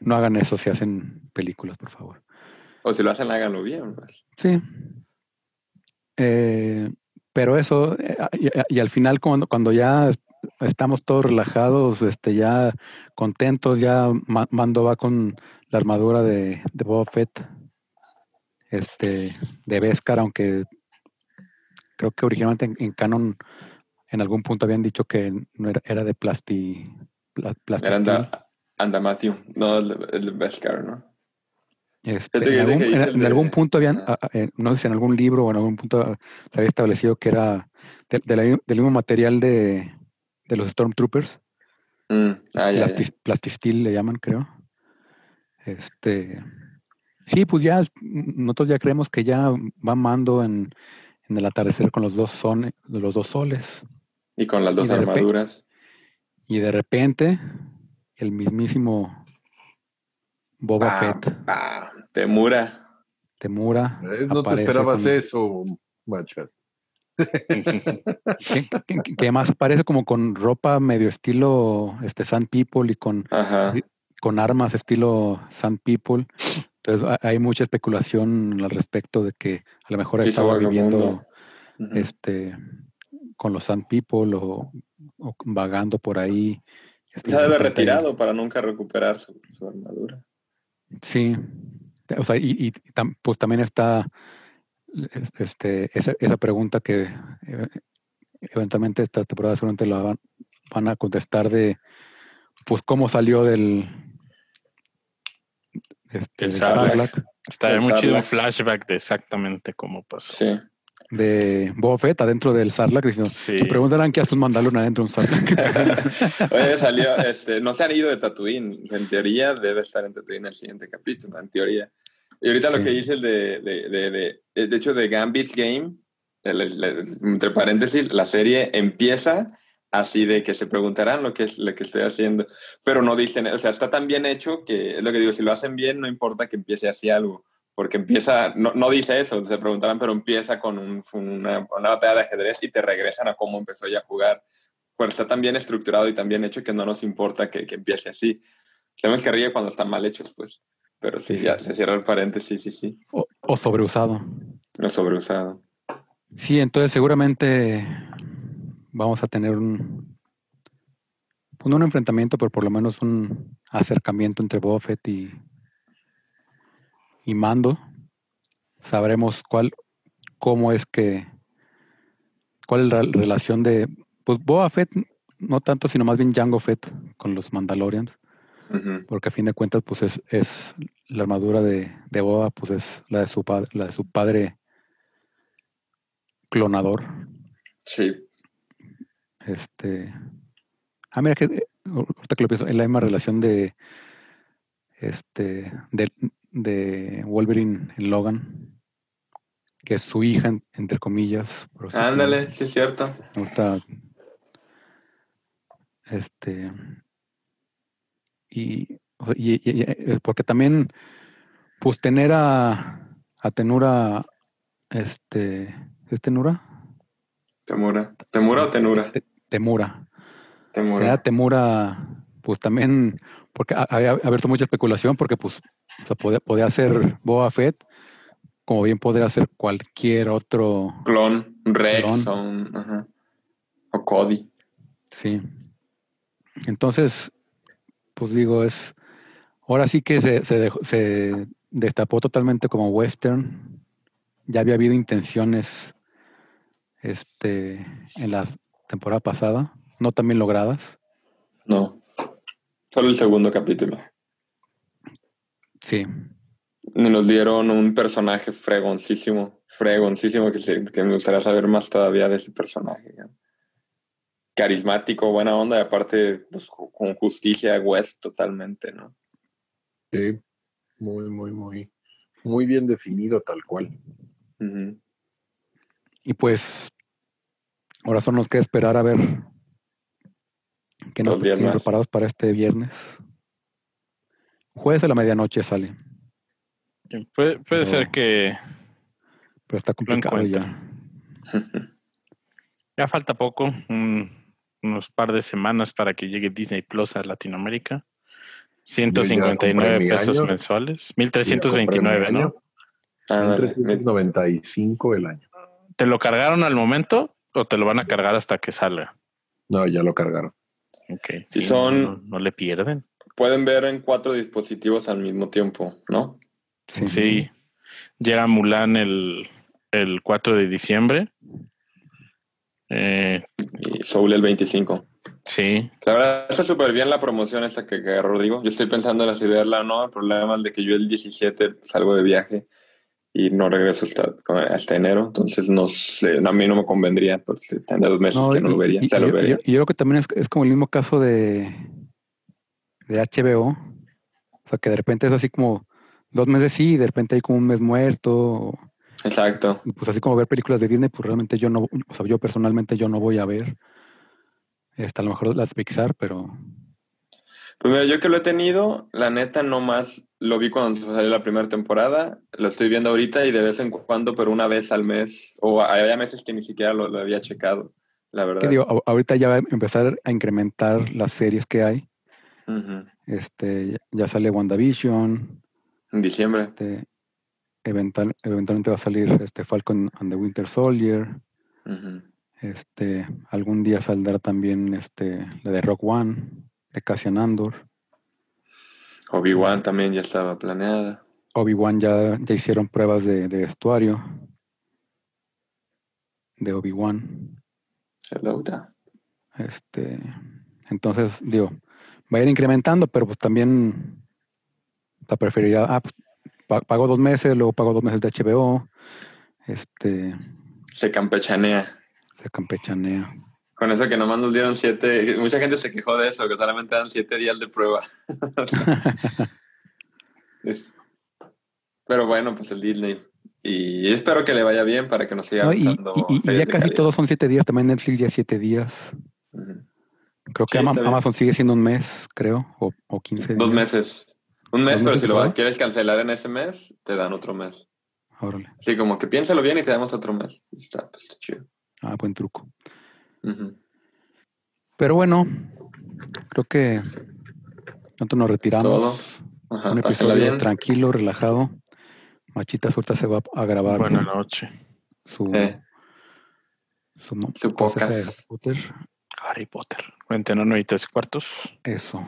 no hagan eso si hacen películas, por favor. O si lo hacen, háganlo bien. pues. Sí. Eh, pero eso, eh, y, y al final cuando, cuando ya estamos todos relajados, este, ya contentos, ya Ma- Mando va con la armadura de, de Boba Fett, este, de Beskar, aunque creo que originalmente en, en Canon en algún punto habían dicho que no era, era de plasti, pla- Era anda, anda Matthew, no el, el Beskar, ¿no? Este, en, algún, en- en punto habían, Ajá. a- a- eh, no sé si en algún libro o en algún punto se había establecido que era de- de la- del mismo material de, de los Stormtroopers, Mm, ah, ya, ya. le llaman, creo. Este, sí, pues ya nosotros ya creemos que ya va Mando en, en el atardecer con los dos son, los dos soles Y con las dos Y de repente- armaduras. y de repente el mismísimo Boba Pam, Fett, pam, Temura. Temura, ¿Ves? No te esperabas con- eso, machas. Que, que- que además aparece como con ropa medio estilo este Sand People y con, Ajá. con armas estilo Sand People. Entonces ha- hay mucha especulación al respecto de que a lo mejor Sí, estaba viviendo este con los Sand People o, o vagando por ahí. este, Se ha de de haber repente ahí- retirado para nunca recuperar su, su armadura. Sí. O sea, y, y tam- pues también está es- este, esa, esa pregunta que eh, eventualmente esta temporada seguramente la van, van a contestar de pues cómo salió del este, El Sarlacc. Estaría muy chido un flashback de exactamente cómo pasó. Sí. de Boba Fett adentro del Sarlacc diciendo, Sí. se preguntarán qué hace un Mandalorian adentro de un Sarlacc Oye, salió, este, no se han ido de Tatooine. En teoría debe estar en Tatooine el siguiente capítulo, en teoría. Y ahorita lo Sí. que dice el de, de, de, de, de hecho, de Gambit's Game, el- el- el- entre paréntesis, la serie empieza así de que se preguntarán lo que es lo que estoy haciendo, pero no dicen, o sea, está tan bien hecho que es lo que digo, si lo hacen bien, no importa que empiece así algo, porque empieza, no, no dice eso, se preguntarán, pero empieza con un- una, una batalla de ajedrez y te regresan a cómo empezó ya a jugar. Bueno, está tan bien estructurado y tan bien hecho que no nos importa que, que empiece así. Tenemos que ríe cuando están mal hechos, pues. Pero sí, Sí, ya sí. se cierra el paréntesis, sí, sí. o, o sobreusado. Lo sobreusado. Sí, entonces seguramente vamos a tener un, pues no un enfrentamiento, pero por lo menos un acercamiento entre Boba Fett y, y Mando. Sabremos cuál, cómo es que, cuál es la relación de, pues Boba Fett, no tanto, sino más bien Jango Fett con los Mandalorians, Porque a fin de cuentas, pues es, es la armadura de, de Boba, pues es la de su padre, la de su padre clonador. Sí. Este. Ah, mira que eh, ahorita que lo pienso, es la misma relación de este de, de Wolverine en Logan, que es su hija, en- entre comillas. Ándale, sí es cierto. Ahorita Este. Y, y- eh, porque también, pues tener a, a Tenura, este, ¿es Tenura? Temura. ¿Temura o tenura? Te- Temura. Tener Temura. a Temura, pues también, porque ha- había abierto mucha especulación, porque pues, o sea, podía, podía ser Boba Fett, como bien podría ser cualquier otro, Clon, Rex Clon. o un- ajá. O Cody. sí. Entonces, pues digo, es, ahora sí que se, se, dejó- se destapó totalmente como western. Ya había habido intenciones, este, en la temporada pasada, no tan bien logradas. No. Solo el segundo capítulo. Sí, Y nos dieron un personaje fregoncísimo, fregoncísimo, que, se- que me gustaría saber más todavía de ese personaje. ¿no? Carismático, buena onda, y aparte pues, con justicia, West totalmente, ¿no? Sí, muy, muy, muy, muy bien definido tal cual. Y pues, ahora solo nos queda esperar a ver qué nos tienen preparados para este viernes. Jueves a la medianoche sale, Puede, puede Pero- ser que pero está complicado ya. ya falta poco, un- unos par de semanas para que llegue Disney Plus a Latinoamérica. 159 mi pesos año. mensuales, Ya compré 1329, mi ¿no? año, Ándale, me- 395 el año. ¿Te lo cargaron al momento o te lo van a cargar hasta que salga? No, ya lo cargaron. Ok. Si sí, son- No, no le pierden. pueden ver en cuatro dispositivos al mismo tiempo, ¿no? Sí. Sí. Llega Mulan el, el 4 de diciembre. Eh, Y Soul el 25. sí. La verdad, está súper bien la promoción esta que, que agarró Rodrigo. Yo estoy pensando en o no. El problema es de que yo el 17 salgo de viaje y no regreso hasta, hasta enero. Entonces, no sé, a mí no me convendría. Pues, tendría dos meses que no lo vería. y- ya y lo yo, vería. creo que también es, es como el mismo caso de, de HBO. O sea, que de repente es así como dos meses sí, y de repente hay como un mes muerto. Exacto. Pues así como ver películas de Disney, pues realmente yo no, o sea, yo personalmente yo no voy a ver. Este, a lo mejor las Pixar, pero Pues mira, yo que lo he tenido, la neta no más lo vi cuando salió la primera temporada, lo estoy viendo ahorita y de vez en cuando, pero una vez al mes, o había meses que ni siquiera lo, lo había checado, la verdad. que digo, ahorita ya va a empezar a incrementar las series que hay. Ujú. Este, ya sale WandaVision, En diciembre. este, eventual- eventualmente va a salir este Falcon and the Winter Soldier. Este, algún día saldrá también este, la de Rock One, de Cassian Andor. Obi-Wan también ya estaba planeada. Obi-Wan ya, ya hicieron pruebas de, de vestuario de Obi-Wan. Este, entonces, digo, va a ir incrementando, pero pues también la preferiría, ah, pues, pa- pago dos meses, luego pago dos meses de HBO, este, Se campechanea. se campechanea. Con eso que nomás nos dieron siete, mucha gente se quejó de eso, que solamente dan siete días de prueba. Pero bueno, pues el Disney. Y espero que le vaya bien para que nos siga No, y, dando y- ya casi calidad. todos son siete días, también Netflix ya siete días. Creo que Sí. Amazon sigue siendo un mes, creo, o, o 15 Dos días. meses. Un mes, ¿Dos pero si lo quieres cancelar en ese mes, te dan otro mes. Órale. Sí, como que piénsalo bien y te damos otro mes. Está, pues, está chido. Ah, buen truco. Pero bueno, creo que pronto nos retiramos. todo. Ajá, un episodio bien. tranquilo, relajado. Machita suelta se va a grabar Buenas noches. su, Eh. su, Su podcast. Harry Potter. Harry Potter. Y tres cuartos. Eso.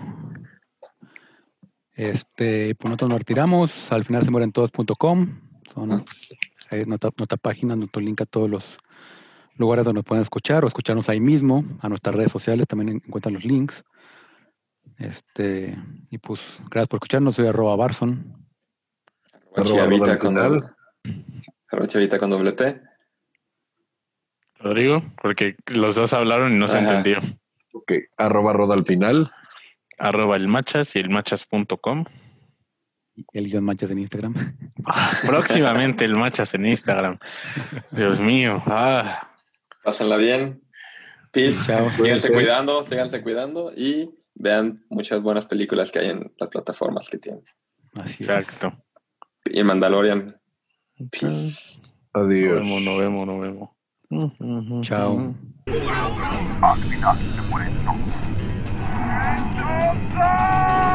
Este, pues nosotros nos retiramos. Al final se mueren todos.com. Son ahí nuestra, nuestra página, nuestro link a todos los lugares donde nos pueden escuchar o escucharnos ahí mismo. A nuestras redes sociales también encuentran los links. Este, y pues gracias por escucharnos. Soy arroba Barson. Arroba con Final. doble- arroba Chavita con doble T. Rodrigo, porque los dos hablaron y no se entendió. Ok, arroba roda al final. Arroba el machas y el machas.com. y el guion manchas en Instagram. Próximamente el machas en Instagram. Dios mío. Ah, Pásenla bien. Peace. Chao. Síganse cuidando, síganse cuidando y vean muchas buenas películas que hay en las plataformas que tienen. Así es. Exacto. Y en Mandalorian. Peace. Nos Adiós. vemos, nos vemos, nos vemos. Chao. Johnson!